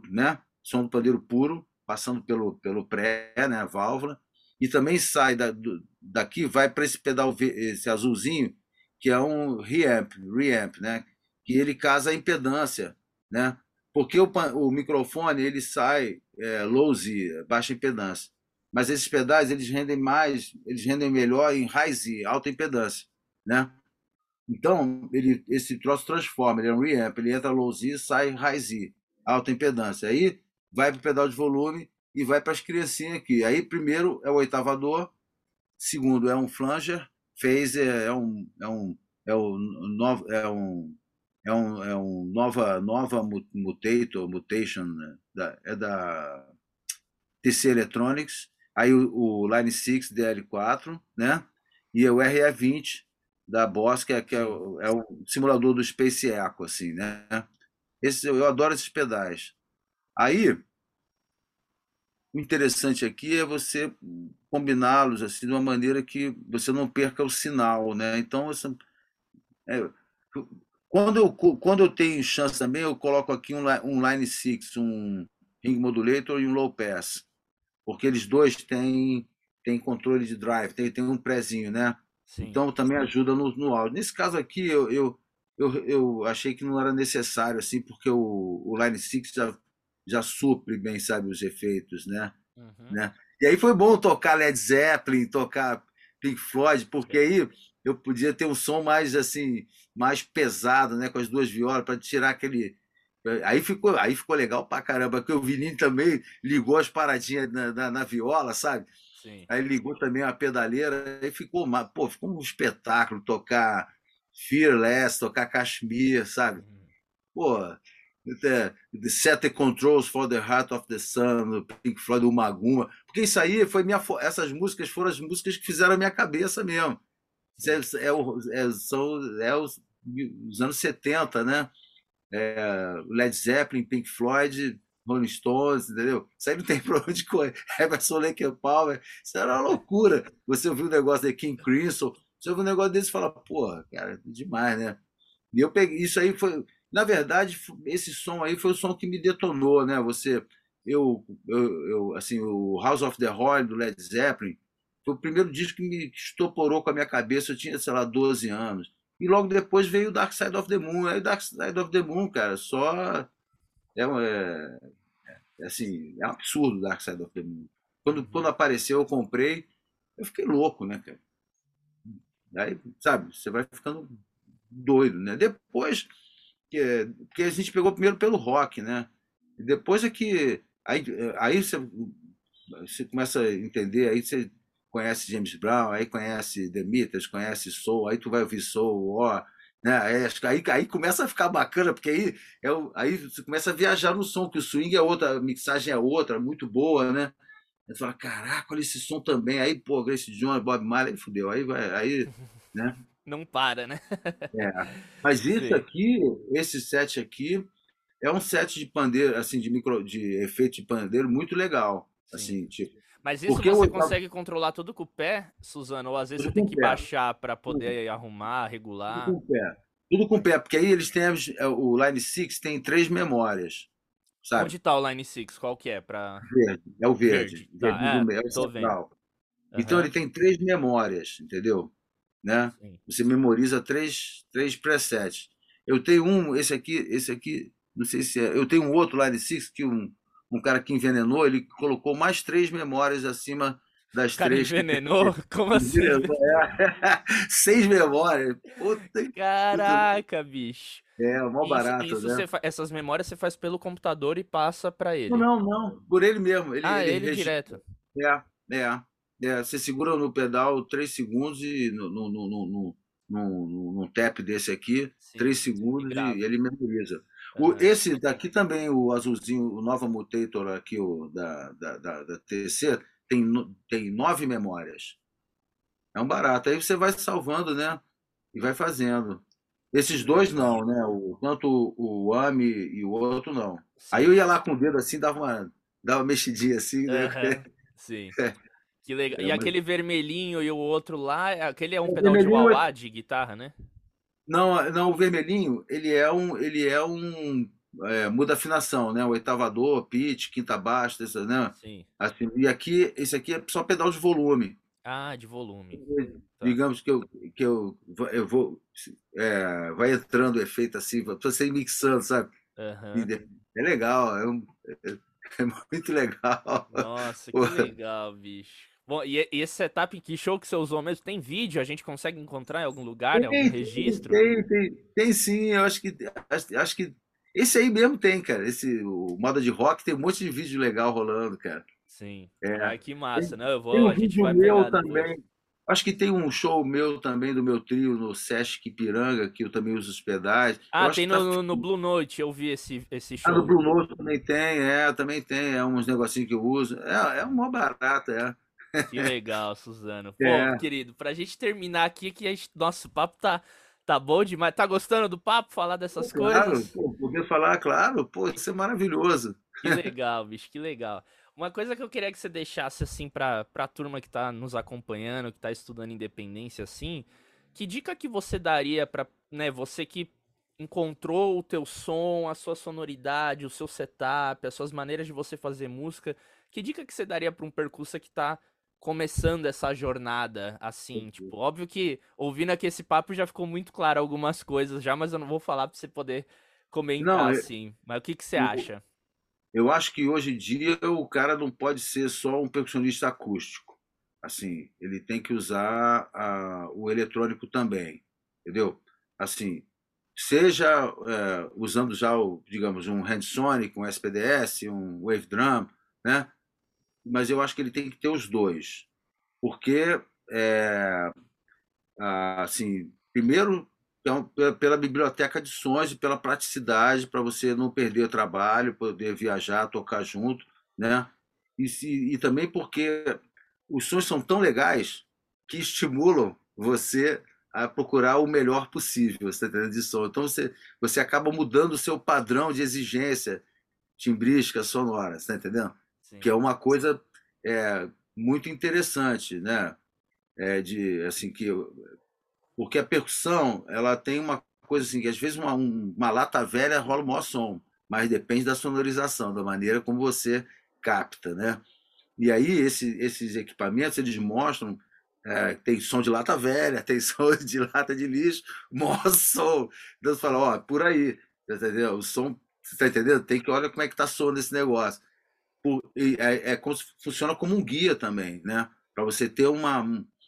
né? Som do pandeiro puro, passando pelo, pelo pré, né? A válvula. E também sai da, do, daqui, vai para esse pedal, esse azulzinho, que é um reamp, reamp, né? Que ele casa a impedância né? Porque o, o microfone ele sai é, low Z, baixa impedância, mas esses pedais eles rendem mais, eles rendem melhor em high Z, alta impedância, né? Então ele esse troço transforma, ele é um reamp, ele entra low Z, sai high Z, alta impedância. Aí vai para o pedal de volume e vai para as criancinhas aqui. Aí primeiro é o oitavador, segundo é um flanger, phaser é um é um é o novo é um é um, é um nova, nova mutator, mutation, né? da, é da TC Electronics, aí o, o Line 6 DL4, né? E o RE20 da Boss, que é, que é, o, é o simulador do Space Echo, assim, né? Esse, eu adoro esses pedais. Aí, o interessante aqui é você combiná-los assim de uma maneira que você não perca o sinal, né? Então, você, é, quando eu quando eu tenho chance também, eu coloco aqui um, um line six, um ring modulator e um low pass, porque eles dois têm têm controle de drive, tem, tem um prézinho, né? Sim. Então também ajuda no, no áudio. Nesse caso aqui, eu, eu, eu, eu, achei que não era necessário, assim, porque o, o Line 6 já já supre bem, sabe, os efeitos, né? Uhum. né? E aí foi bom tocar Led Zeppelin, tocar Pink Floyd, porque aí eu podia ter um som mais assim, mais pesado, né, com as duas violas para tirar aquele Aí ficou, aí ficou legal pra caramba, porque o Vininho também ligou as paradinhas na, na, na viola, sabe? Sim. Aí ligou também a pedaleira, aí ficou, pô, ficou um espetáculo tocar Fearless, tocar Kashmir, sabe? Uhum. Pô, the, the Set the Controls for the Heart of the Sun, Pink Floyd, o Maguma, porque isso aí foi minha, essas músicas foram as músicas que fizeram a minha cabeça mesmo. É, é, é, são é os, os, anos 70, né? É, Led Zeppelin, Pink Floyd, Rolling Stones, entendeu? Isso aí não tem pra onde correr. Emerson Lake Palmer, isso era uma loucura. Você ouviu um negócio de King Crimson, você ouviu um negócio desse e fala, porra, cara, demais, né? E eu peguei, isso aí foi, na verdade, esse som aí foi o som que me detonou, né? Você, eu, eu, eu assim, o House of the Horn do Led Zeppelin foi o primeiro disco que me estoporou com a minha cabeça. Eu tinha, sei lá, 12 anos. E logo depois veio o Dark Side of the Moon. Aí o Dark Side of the Moon, cara, só é, é, é assim, é um absurdo o Dark Side of the Moon. Quando, uhum. quando apareceu, eu comprei, eu fiquei louco, né, cara? Aí, sabe, você vai ficando doido, né? Depois que, que a gente pegou primeiro pelo rock, né? E depois é que aí, aí você, você começa a entender, aí você conhece James Brown, aí conhece The Meters, conhece Soul, aí tu vai ouvir Soul, ó, né? Aí, aí começa a ficar bacana, porque aí, é, aí você começa a viajar no som, que o swing é outra, a mixagem é outra, muito boa, né? Aí fala, caraca, olha esse som também. Aí, pô, Grace Jones, Bob Marley, fudeu. Aí vai, aí, né? Não para, né? é. Mas isso Sim. aqui, esse set aqui, é um set de pandeiro, assim, de micro, de efeito de pandeiro muito legal. Sim. Assim, tipo. Mas isso você eu... consegue controlar tudo com o pé, Suzano? Ou às vezes tudo você tem que pé. baixar para poder tudo. arrumar, regular? Tudo com o pé. Tudo com o pé, porque aí eles têm. É, o Line 6 tem três memórias. Sabe? Onde tá o Line 6? Qual que é? Pra... Verde. É o verde. verde. Tá, verde é, é o central. Uhum. Então ele tem três memórias, entendeu? Né? Sim. Você memoriza três, três presets. Eu tenho um, esse aqui, esse aqui, não sei se é. Eu tenho um outro Line 6 que um, um cara que envenenou, ele colocou mais três memórias acima das cara três. Envenenou? Que... Como assim? É. Seis memórias. Puta, Caraca, bicho. É, o maior barato, isso né? Fa... Essas memórias você faz pelo computador e passa para ele. Não, não, por ele mesmo. Ele, ah, ele, ele direto. É, é. É, você segura no pedal 3 segundos e no, no, no, no, no tap desse aqui, Sim, 3 segundos e ele memoriza. O, esse daqui também, o azulzinho, o Nova Mutator aqui, o, da, da, da, da TC, tem, tem nove memórias. É um barato. Aí você vai salvando, né? E vai fazendo. Esses dois não, né? O, tanto o AMI e o outro não. Sim. Aí eu ia lá com o dedo assim, dava uma, dava uma mexidinha assim, né? Uhum. Sim. Que legal. É, e aquele vermelhinho e o outro lá, aquele é um o pedal de wah, é... de guitarra, né? Não, não, o vermelhinho, ele é um, ele é um é, muda afinação, né? O oitavador, pitch, quinta baixa, essa, né? Sim. Assim, e aqui, esse aqui é só pedal de volume. Ah, de volume. Tá. Digamos que eu, que eu, eu vou. É, vai entrando o efeito assim, você ir mixando, sabe? Uhum. É legal, é, um, é, é, muito legal. Nossa, que legal, bicho. Bom, e, esse setup, que show que você usou mesmo? Tem vídeo? A gente consegue encontrar em algum lugar, tem, em algum registro? Tem, tem, tem sim, eu acho que acho, que esse aí mesmo tem, cara. Esse o moda de rock tem um monte de vídeo legal rolando, cara. Sim. É. Ai, que massa, tem, né? Eu vou, tem um a gente vai meu também. Acho que tem um show meu também do meu trio no Sesc Piranga, que eu também uso os pedais. Ah, tem no, tá... no, Blue Note, eu vi esse, esse show. Ah, no Blue Note também tem, é, também tem, é uns negocinhos que eu uso. É, é uma barata, é. Que legal, Suzano. Pô, é. querido, pra gente terminar aqui, que gente, nosso papo tá, tá bom demais. Tá gostando do papo, falar dessas claro, coisas? Pô, poder falar, claro, pô, isso é maravilhoso. Que legal, bicho, que legal. Uma coisa que eu queria que você deixasse, assim, pra, pra turma que tá nos acompanhando, que tá estudando independência, assim, que dica que você daria pra, né, você que encontrou o teu som, a sua sonoridade, o seu setup, as suas maneiras de você fazer música, que dica que você daria para um percussa que tá começando essa jornada, assim, tipo, óbvio que ouvindo aqui esse papo já ficou muito claro algumas coisas já, mas eu não vou falar para você poder comentar, não, assim. Mas o que, que você eu, acha? Eu acho que hoje em dia o cara não pode ser só um percussionista acústico. Assim, ele tem que usar a, o eletrônico também, entendeu? Assim, seja é, usando já, o, digamos, um Handsonic, um SPDS, um Wave Drum, né? Mas eu acho que ele tem que ter os dois, porque, é, assim, primeiro pela biblioteca de sons e pela praticidade para você não perder o trabalho, poder viajar, tocar junto, né? E, se, e também porque os sons são tão legais que estimulam você a procurar o melhor possível, você tá de som. Então você, você acaba mudando o seu padrão de exigência timbrística, sonora, você tá entendendo? Que é uma coisa é, muito interessante, né? É de assim que porque a percussão ela tem uma coisa assim que às vezes uma, uma lata velha rola o maior som, mas depende da sonorização, da maneira como você capta, né? E aí esse, esses equipamentos eles mostram é, tem som de lata velha, tem som de lata de lixo, maior som. Então você fala, ó, por aí, entendeu? O som, você tá entendendo? Tem que olhar como é que tá soando esse negócio. É, é como se, funciona como um guia também, né? Para você ter uma,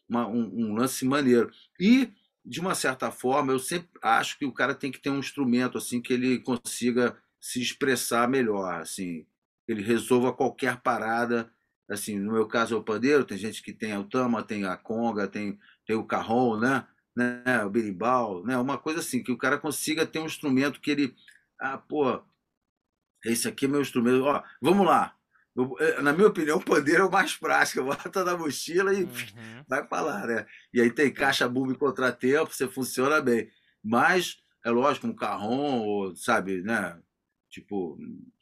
uma um, um, lance maneiro. E, de uma certa forma, eu sempre acho que o cara tem que ter um instrumento assim que ele consiga se expressar melhor, assim, ele resolva qualquer parada assim, no meu caso é o pandeiro, tem gente que tem o tama, tem a conga, tem, tem o carrom, né? né? O berimbau, né? Uma coisa assim, que o cara consiga ter um instrumento que ele, ah, pô, esse aqui é meu instrumento, ó, vamos lá. Eu, eh, na minha opinião, o pandeiro é o mais prático, bota na mochila e uhum. vai para lá, né? E aí tem caixa, bumbo e contratempo, você funciona bem. Mas, é lógico, um carrom, sabe, né? Tipo,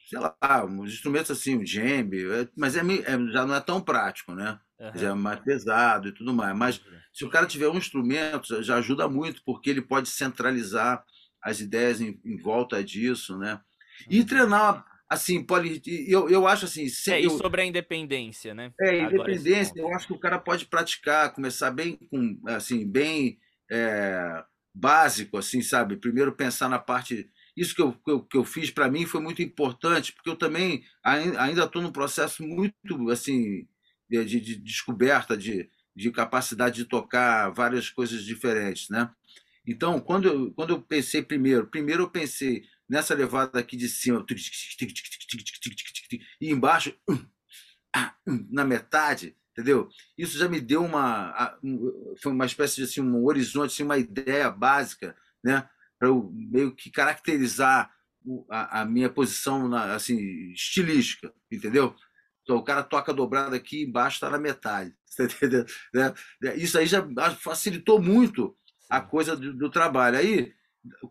sei lá, uns instrumentos assim, um djembe, é, mas é, é, já não é tão prático, né? Uhum. Já é mais pesado e tudo mais. Mas se o cara tiver um instrumento, já ajuda muito, porque ele pode centralizar as ideias em, em volta disso, né? E uhum. treinar, assim, pode, eu, eu acho assim... Se, é, e sobre a independência, né? É, independência, eu acho que o cara pode praticar, começar bem com, assim, bem é, básico, assim, sabe? Primeiro pensar na parte isso que eu, que eu, que eu fiz para mim foi muito importante, porque eu também ainda estou num processo muito assim de, de descoberta de, de capacidade de tocar várias coisas diferentes, né? Então, quando eu, quando eu pensei primeiro, primeiro eu pensei nessa levada aqui de cima, e embaixo, na metade, entendeu? Isso já me deu uma, foi uma espécie de assim, um horizonte, assim, uma ideia básica, né? para eu meio que caracterizar a, a minha posição na, assim estilística, entendeu? Então o cara toca dobrado aqui embaixo está na metade, tá? Né? Isso aí já facilitou muito a coisa do, do, trabalho. Aí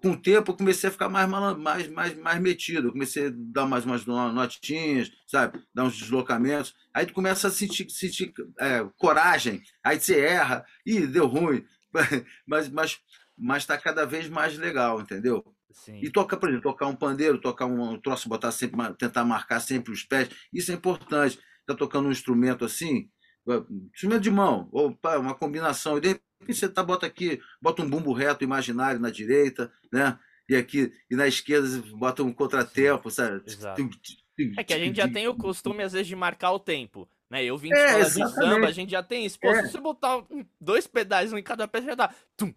com o tempo eu comecei a ficar mais mais mais mais metido, eu comecei a dar mais umas notinhas, sabe, dar uns deslocamentos. Aí tu começa a sentir, sentir é, coragem, aí você erra, e deu ruim, mas mas mas está cada vez mais legal, entendeu? Sim. E tocar, por exemplo, tocar um pandeiro, tocar um troço, botar sempre, tentar marcar sempre os pés, isso é importante. Está tocando um instrumento assim, instrumento de mão, ou uma combinação, e de repente você tá, bota aqui, bota um bumbo reto imaginário na direita, né? E aqui, e na esquerda bota um contratempo, sabe? Exato. É que a gente já tem o costume, às vezes, de marcar o tempo. Né? Eu vim de é, de samba, a gente já tem isso. Pô, é. se você botar dois pedais em cada pé, já dá. Tum,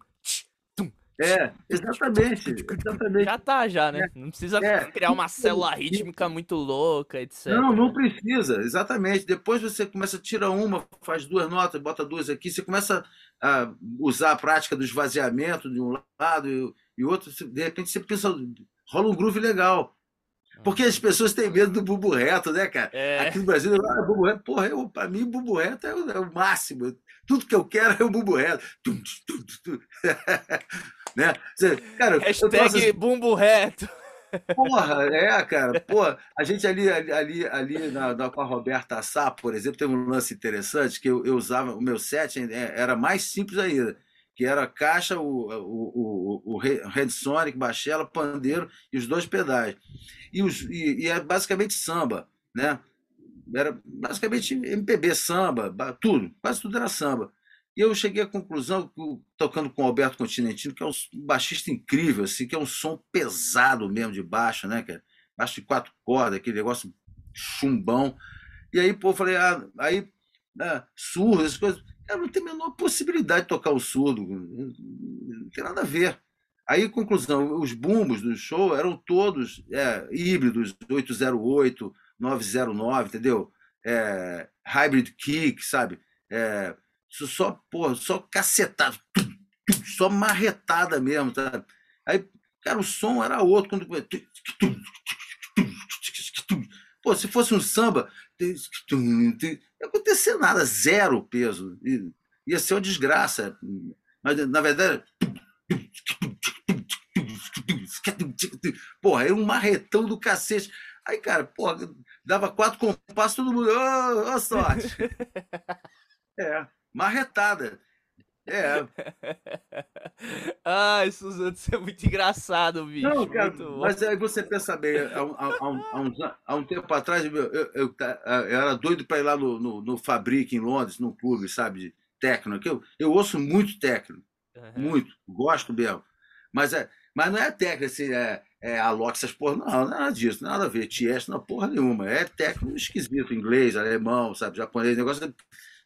é, exatamente, exatamente. Já tá, já, né? Não precisa é. criar uma célula rítmica muito louca, etc. Não, não precisa, exatamente. Depois você começa a tirar uma, faz duas notas, bota duas aqui, você começa a usar a prática do esvaziamento de um lado e, e outro, de repente você pensa, rola um groove legal. Porque as pessoas têm medo do bubo reto, né, cara? É. Aqui no Brasil, ah, bubo reto, porra, eu, pra mim, bubo reto é o, é o máximo. Tudo que eu quero é o bubo reto. Tum, tum, tum, né? Você, cara, Hashtag assim, bumbo reto. Porra, é, cara. Pô, a gente ali, ali, ali, ali na, na, com a Roberta Sá, por exemplo, teve um lance interessante que eu, eu usava, o meu set era mais simples ainda, que era a caixa, o, o, o, o Red Sonic, Bachela, Pandeiro e os dois pedais. E, os, e, e é basicamente samba, né? Era basicamente MPB, samba, tudo, quase tudo era samba. E eu cheguei à conclusão, tocando com o Alberto Continentino, que é um baixista incrível, assim, que é um som pesado mesmo de baixo, né, cara? Baixo de quatro cordas, aquele negócio chumbão. E aí, pô, eu falei, ah, aí, né, surdo, essas coisas. Cara, não tem a menor possibilidade de tocar o surdo, não tem nada a ver. Aí, conclusão, os bumbos do show eram todos é, híbridos, 808, 909, entendeu? É, hybrid kick, sabe? É, só, porra, só cacetada, só marretada mesmo, tá? Aí, cara, o som era outro. Quando... Pô, se fosse um samba, não ia acontecer nada, zero peso. Ia ser uma desgraça. Mas, na verdade, porra, era um marretão do cacete. Aí, cara, porra, dava quatro compassos, todo mundo, ô, oh, sorte. É marretada. É. Ai, Suzano, isso é muito engraçado, bicho. Não, cara, mas aí você pensa bem, há, há, há, um, há um, tempo atrás eu, eu, eu, eu era doido para ir lá no, no, no Fabric, em Londres, num clube, sabe, de técnico. Eu, eu ouço muito técnico, uhum. muito, gosto mesmo. Mas, é, mas não é técnico assim, é, é Alok, essas porra, não, nada disso, nada a ver, Tiesto, não, porra nenhuma. É técnico esquisito, inglês, alemão, sabe, japonês, negócio,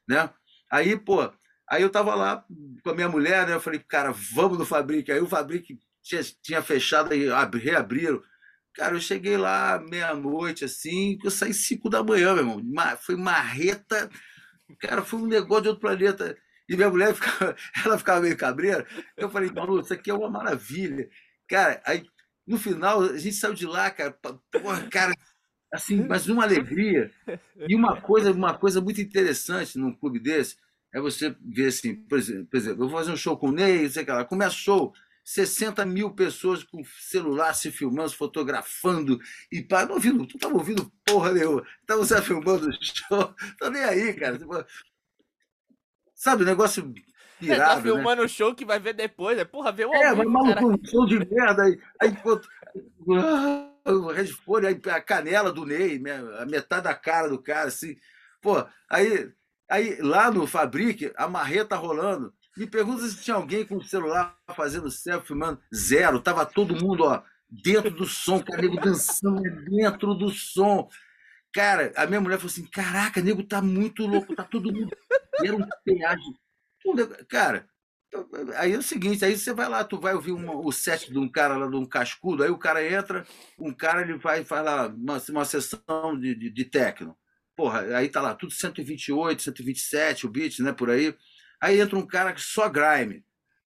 né? Aí, pô, aí eu tava lá com a minha mulher, né? Eu falei, cara, vamos no Fabrique. Aí o Fabrique tinha, tinha fechado e reabriram. Cara, eu cheguei lá meia-noite, assim, eu saí cinco da manhã, meu irmão. Foi marreta. Cara, foi um negócio de outro planeta. E minha mulher ficava, ela ficava meio cabreira. Eu falei, Manu, isso aqui é uma maravilha. Cara, aí no final a gente saiu de lá, cara, porra, cara, assim, mas uma alegria. E uma coisa, uma coisa muito interessante num clube desse é você ver assim, por exemplo, por exemplo eu vou fazer um show com o Ney, sei lá, começa o show, 60 mil pessoas com celular se filmando, se fotografando, e pá, não ouvindo, tu tava ouvindo porra nenhuma, tava você filmando o show, tô nem aí, cara. Tipo, sabe, o negócio pirado, é, tá filmando o né? show que vai ver depois, é porra, vê o É, mas maluco, um show de merda, aí, aí o headphone, a canela do Ney, a metade da cara do cara, assim. Pô, aí, aí lá no Fabrique, a marreta rolando. Me pergunta se tinha alguém com o celular fazendo selfie, filmando. Zero. Tava todo mundo, ó, dentro do som, cara, nego dançando dentro do som. Cara, a minha mulher falou assim: caraca, nego tá muito louco, tá todo mundo. E era um peagem. Cara, Aí é o seguinte, aí você vai lá, tu vai ouvir o set de um cara lá, de um cascudo, aí o cara entra, um cara ele vai faz lá uma, uma sessão de, de, de techno. Porra, aí tá lá, tudo 128, 127, o beat, né, por aí. Aí entra um cara que só grime.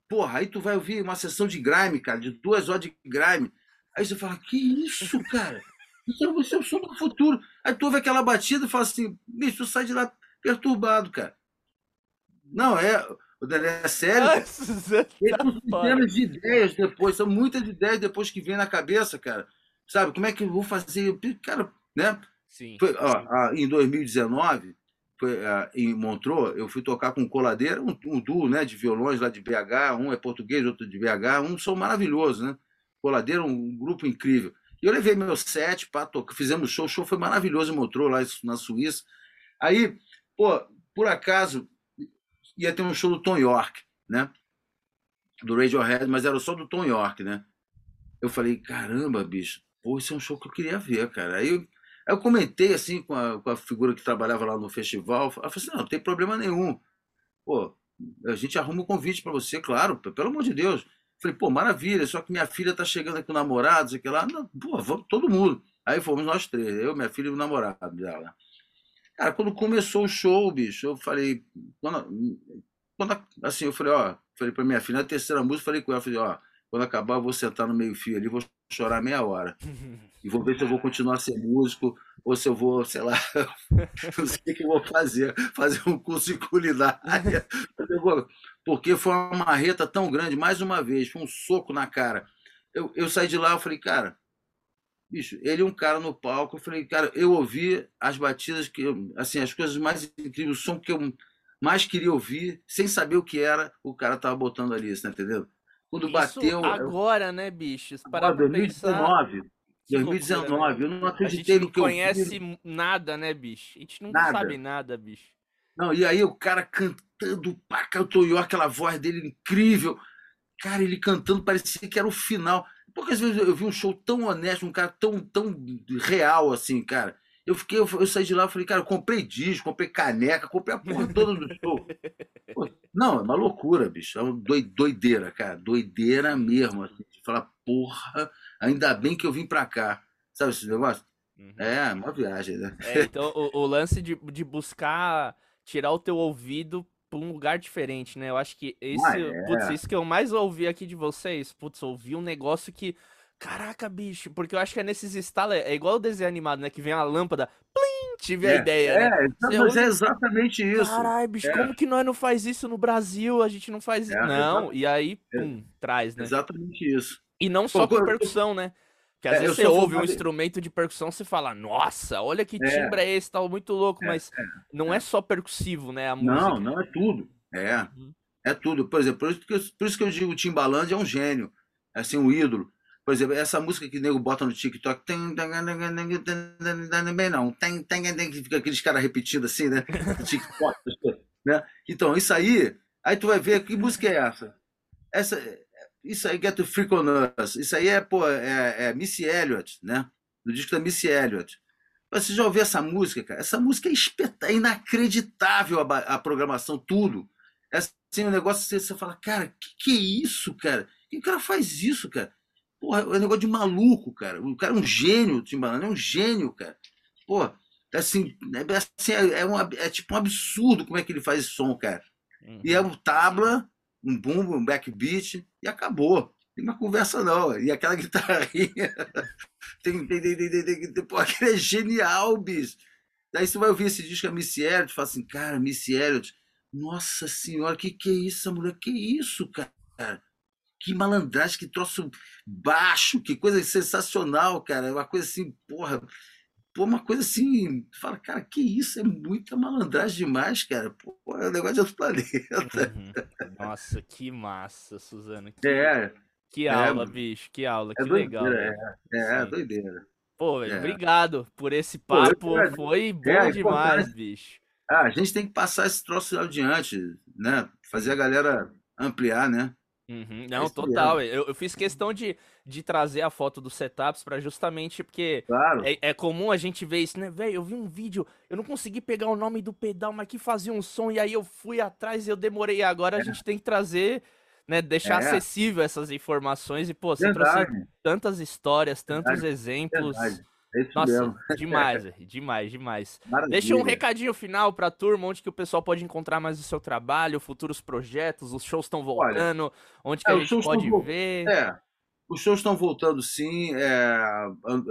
Porra, aí tu vai ouvir uma sessão de grime, cara, de duas horas de grime. Aí você fala, que isso, cara? Isso é, isso é o som do futuro. Aí tu ouve aquela batida e fala assim, bicho, tu sai de lá perturbado, cara. Não, é o Dedé é sério. Tem centenas de ideias depois, são muitas ideias depois que vem na cabeça, cara. Sabe, como é que eu vou fazer? Cara, né? Sim. Foi, ó, em 2019, foi, em Montreux, eu fui tocar com um coladeira, um, um duo né, de violões lá de BH, um é português, outro de BH, um som maravilhoso, né? Coladeira, um grupo incrível. E eu levei meu set para tocar, fizemos show, o show foi maravilhoso em Montreux, lá na Suíça. Aí, pô, por acaso, ia ter um show do Tom York, né? Do Radiohead, mas era só do Tom York, né? Eu falei, caramba, bicho, pô, esse é um show que eu queria ver, cara. Aí eu, eu comentei assim com a, com a figura que trabalhava lá no festival. Ela falou assim: não, não tem problema nenhum. Pô, a gente arruma um convite para você, claro, pelo amor de Deus. Falei, pô, maravilha, só que minha filha tá chegando aqui com o namorado, sei que lá. Não, pô, vamos, todo mundo. Aí fomos nós três, eu, minha filha e o namorado dela. Cara, quando começou o show, bicho, eu falei. Quando, quando assim, eu falei, ó, falei pra minha filha, na terceira música, falei com ela, falei, ó, quando acabar, eu vou sentar no meio-fio ali, vou chorar meia hora. E vou ver se eu vou continuar a ser músico, ou se eu vou, sei lá, não sei o que eu vou fazer, fazer um curso de culinária. Porque foi uma marreta tão grande, mais uma vez, foi um soco na cara. Eu, eu saí de lá, eu falei, cara, bicho, ele é um cara no palco. Eu falei, cara, eu ouvi as batidas que, eu, assim, as coisas mais incríveis, o som que eu mais queria ouvir, sem saber o que era, o cara tava botando ali, você tá entendendo? Quando Isso bateu. Agora, né, bicho? Agora, 2019. 2019, eu não acreditei no que eu vi. A gente não conhece nada, né, bicho? A gente não nada. sabe nada, bicho. Não, e aí o cara cantando, pá, cantou, aquela voz dele incrível. Cara, ele cantando parecia que era o final. Poucas vezes eu vi um show tão honesto, um cara tão, tão real assim, cara. Eu fiquei, eu, eu saí de lá e falei, cara, eu comprei disco, comprei caneca, comprei a porra toda do show. Pô, não, é uma loucura, bicho. É uma doideira, cara. Doideira mesmo. Assim, de falar, porra, ainda bem que eu vim pra cá. Sabe esse negócio? Uhum. É, uma viagem, né? É, então, o, o, lance de, de buscar tirar o teu ouvido um lugar diferente, né? Eu acho que esse, ah, é. putz, isso que eu mais ouvi aqui de vocês, putz, ouvi um negócio que Caraca, bicho, porque eu acho que é nesses estalos, é igual o desenho animado, né? Que vem a lâmpada, plim, tive é, a ideia, é, né? É, mas é exatamente isso. Caralho, bicho, é. como que nós não faz isso no Brasil? A gente não faz isso. É, não, e aí, é, pum, traz, né? Exatamente isso. E não só Pô, com percussão, né? Porque às é, vezes você ouve um instrumento de percussão e fala, nossa, olha que timbre é, esse, tá muito louco, mas não é só percussivo, né? A música. Não, não é tudo. É. Uhum. É tudo. Por exemplo, por isso que eu, por isso que eu digo o Timbaland é um gênio, é assim, um ídolo. Por exemplo, essa música que o nego bota no TikTok. Bem não. Tem, tem, tem, que fica aqueles caras repetindo assim, né? TikTok, né? Então, isso aí. Aí tu vai ver que música é essa? Essa. Isso aí, Get to Freak on Us. Isso aí é, pô, é, é Missy Elliott, né? No disco da Missy Elliott. Você já ouviu essa música, cara? Essa música é, espet... é inacreditável a, a, programação, tudo. É assim, um negócio que você fala, cara, que que é isso, cara? Que cara faz isso, cara? Porra, é um negócio de maluco, cara. O cara é um gênio, o Timbaland é um gênio, cara. Pô, assim, é, assim, é, é, um, é tipo um absurdo como é que ele faz esse som, cara. Uhum. E é um tabla, um bumbo, um backbeat, e acabou. Tem uma conversa não. E aquela guitarrinha. tem, tem, tem, tem, tem, tem, pô, aquele é genial, bicho. Daí você vai ouvir esse disco, a Missy Elliott, fala assim, cara, Missy Elliott, nossa senhora, que que é isso, mulher? Que isso, cara? que malandragem, que troço baixo, que coisa sensacional, cara. Uma coisa assim, porra. Pô, uma coisa assim, tu fala, cara, que isso? É muita malandragem demais, cara. Pô, é um negócio de outro planeta. Uhum. Nossa, que massa, Suzano. Que, é. Que aula, é, bicho, que aula, é que doideira, legal. É, é, é doideira. Pô, velho, é. obrigado por esse papo. Pô, Foi bom é, demais, bicho. Ah, a gente tem que passar esse troço adiante, né? Fazer a galera ampliar, né? Uhum. Não, total. Eu, eu, fiz questão de, de trazer a foto dos setups para justamente porque claro. é, é, comum a gente ver isso, né? Velho, eu vi um vídeo, eu não consegui pegar o nome do pedal, mas que fazia um som, e aí eu fui atrás e eu demorei. Agora é. a gente tem que trazer, né? Deixar é. acessível essas informações. E, pô, você Verdade. trouxe tantas histórias, tantos Verdade. exemplos. Verdade. É Nossa, mesmo. demais, demais, demais. Maravilha. Deixa um recadinho final pra turma, onde que o pessoal pode encontrar mais o seu trabalho, futuros projetos, os shows estão voltando, Olha, onde que é, a gente pode ver. É, os shows estão voltando sim. É,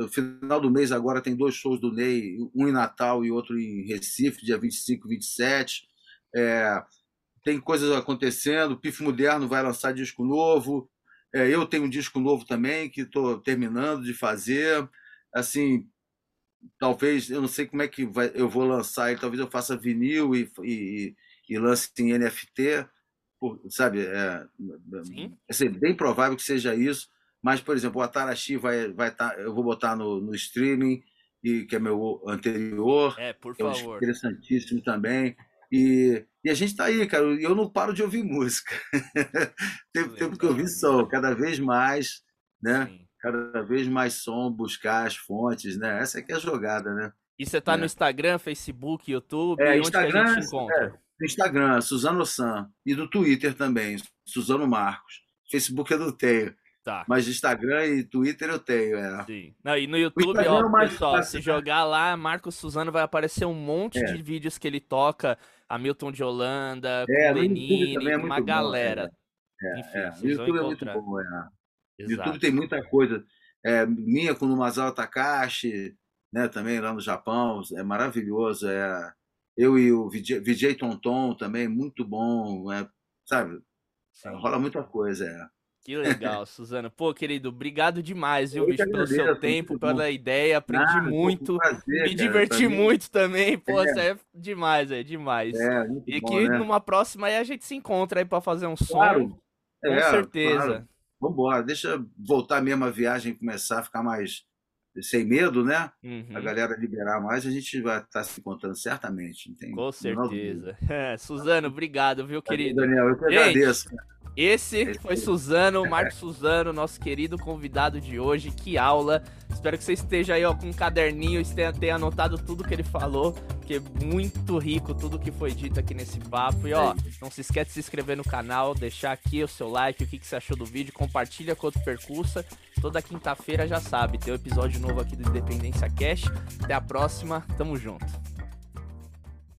final do mês agora tem dois shows do Ney, um em Natal e outro em Recife, dia 25 e 27. É, tem coisas acontecendo, o Pif Moderno vai lançar disco novo. É, eu tenho um disco novo também que estou terminando de fazer assim, talvez, eu não sei como é que vai, eu vou lançar ele, talvez eu faça vinil e, e, e lance em NFT, sabe? É, é assim, bem provável que seja isso, mas, por exemplo, o Atarashi vai vai tá, eu vou botar no, no streaming, e, que é meu anterior, é, por é um favor. interessantíssimo também. E, e a gente está aí, cara. E eu não paro de ouvir música. tem tempo que eu ouvi som, cada vez mais, né? Sim cada vez mais som, buscar as fontes, né? Essa é que é a jogada, né? E você tá é. no Instagram, Facebook, YouTube? É, Instagram? É, Instagram, Suzano San. E do Twitter também, Suzano Marcos. Facebook eu não tenho. Tá. Mas Instagram e Twitter eu tenho, é. Sim. Não, e no YouTube, ó, é pessoal, se jogar lá, Marcos Suzano vai aparecer um monte é. de vídeos que ele toca, Hamilton de Holanda, é, Lenine, é uma bom, galera. É, Enfim, é. O YouTube é muito bom, é. Exato. YouTube tem muita coisa. É, minha com o Masao Takashi, né, também lá no Japão, é maravilhoso. É, eu e o VJ, VJ Tonton também, muito bom, é, sabe? Sim. Rola muita coisa, é. Que legal, Suzano. Pô, querido, obrigado demais, viu, bicho, pelo seu tempo, pela ideia. Aprendi muito. Prazer, me diverti muito também. Pô, é. é demais, é demais. É, e bom, que né? numa próxima aí a gente se encontra aí para fazer um claro. som. Com é, certeza. Claro. Vambora, deixa voltar mesmo a viagem começar a ficar mais sem medo, né? Uhum. A galera liberar mais, a gente vai estar tá se encontrando certamente. Com certeza. É, Suzano, obrigado, viu, querido? Daniel, eu que gente, agradeço. Esse foi Suzano, Marcos Suzano, nosso querido convidado de hoje. Que aula! Espero que você esteja aí ó, com um caderninho e tenha, tenha anotado tudo que ele falou, porque é muito rico tudo que foi dito aqui nesse papo. E ó, não se esquece de se inscrever no canal, deixar aqui o seu like, o que, que você achou do vídeo, compartilha com outro percursa. Toda quinta-feira já sabe, tem um episódio novo aqui do Independência Cash. Até a próxima, tamo junto.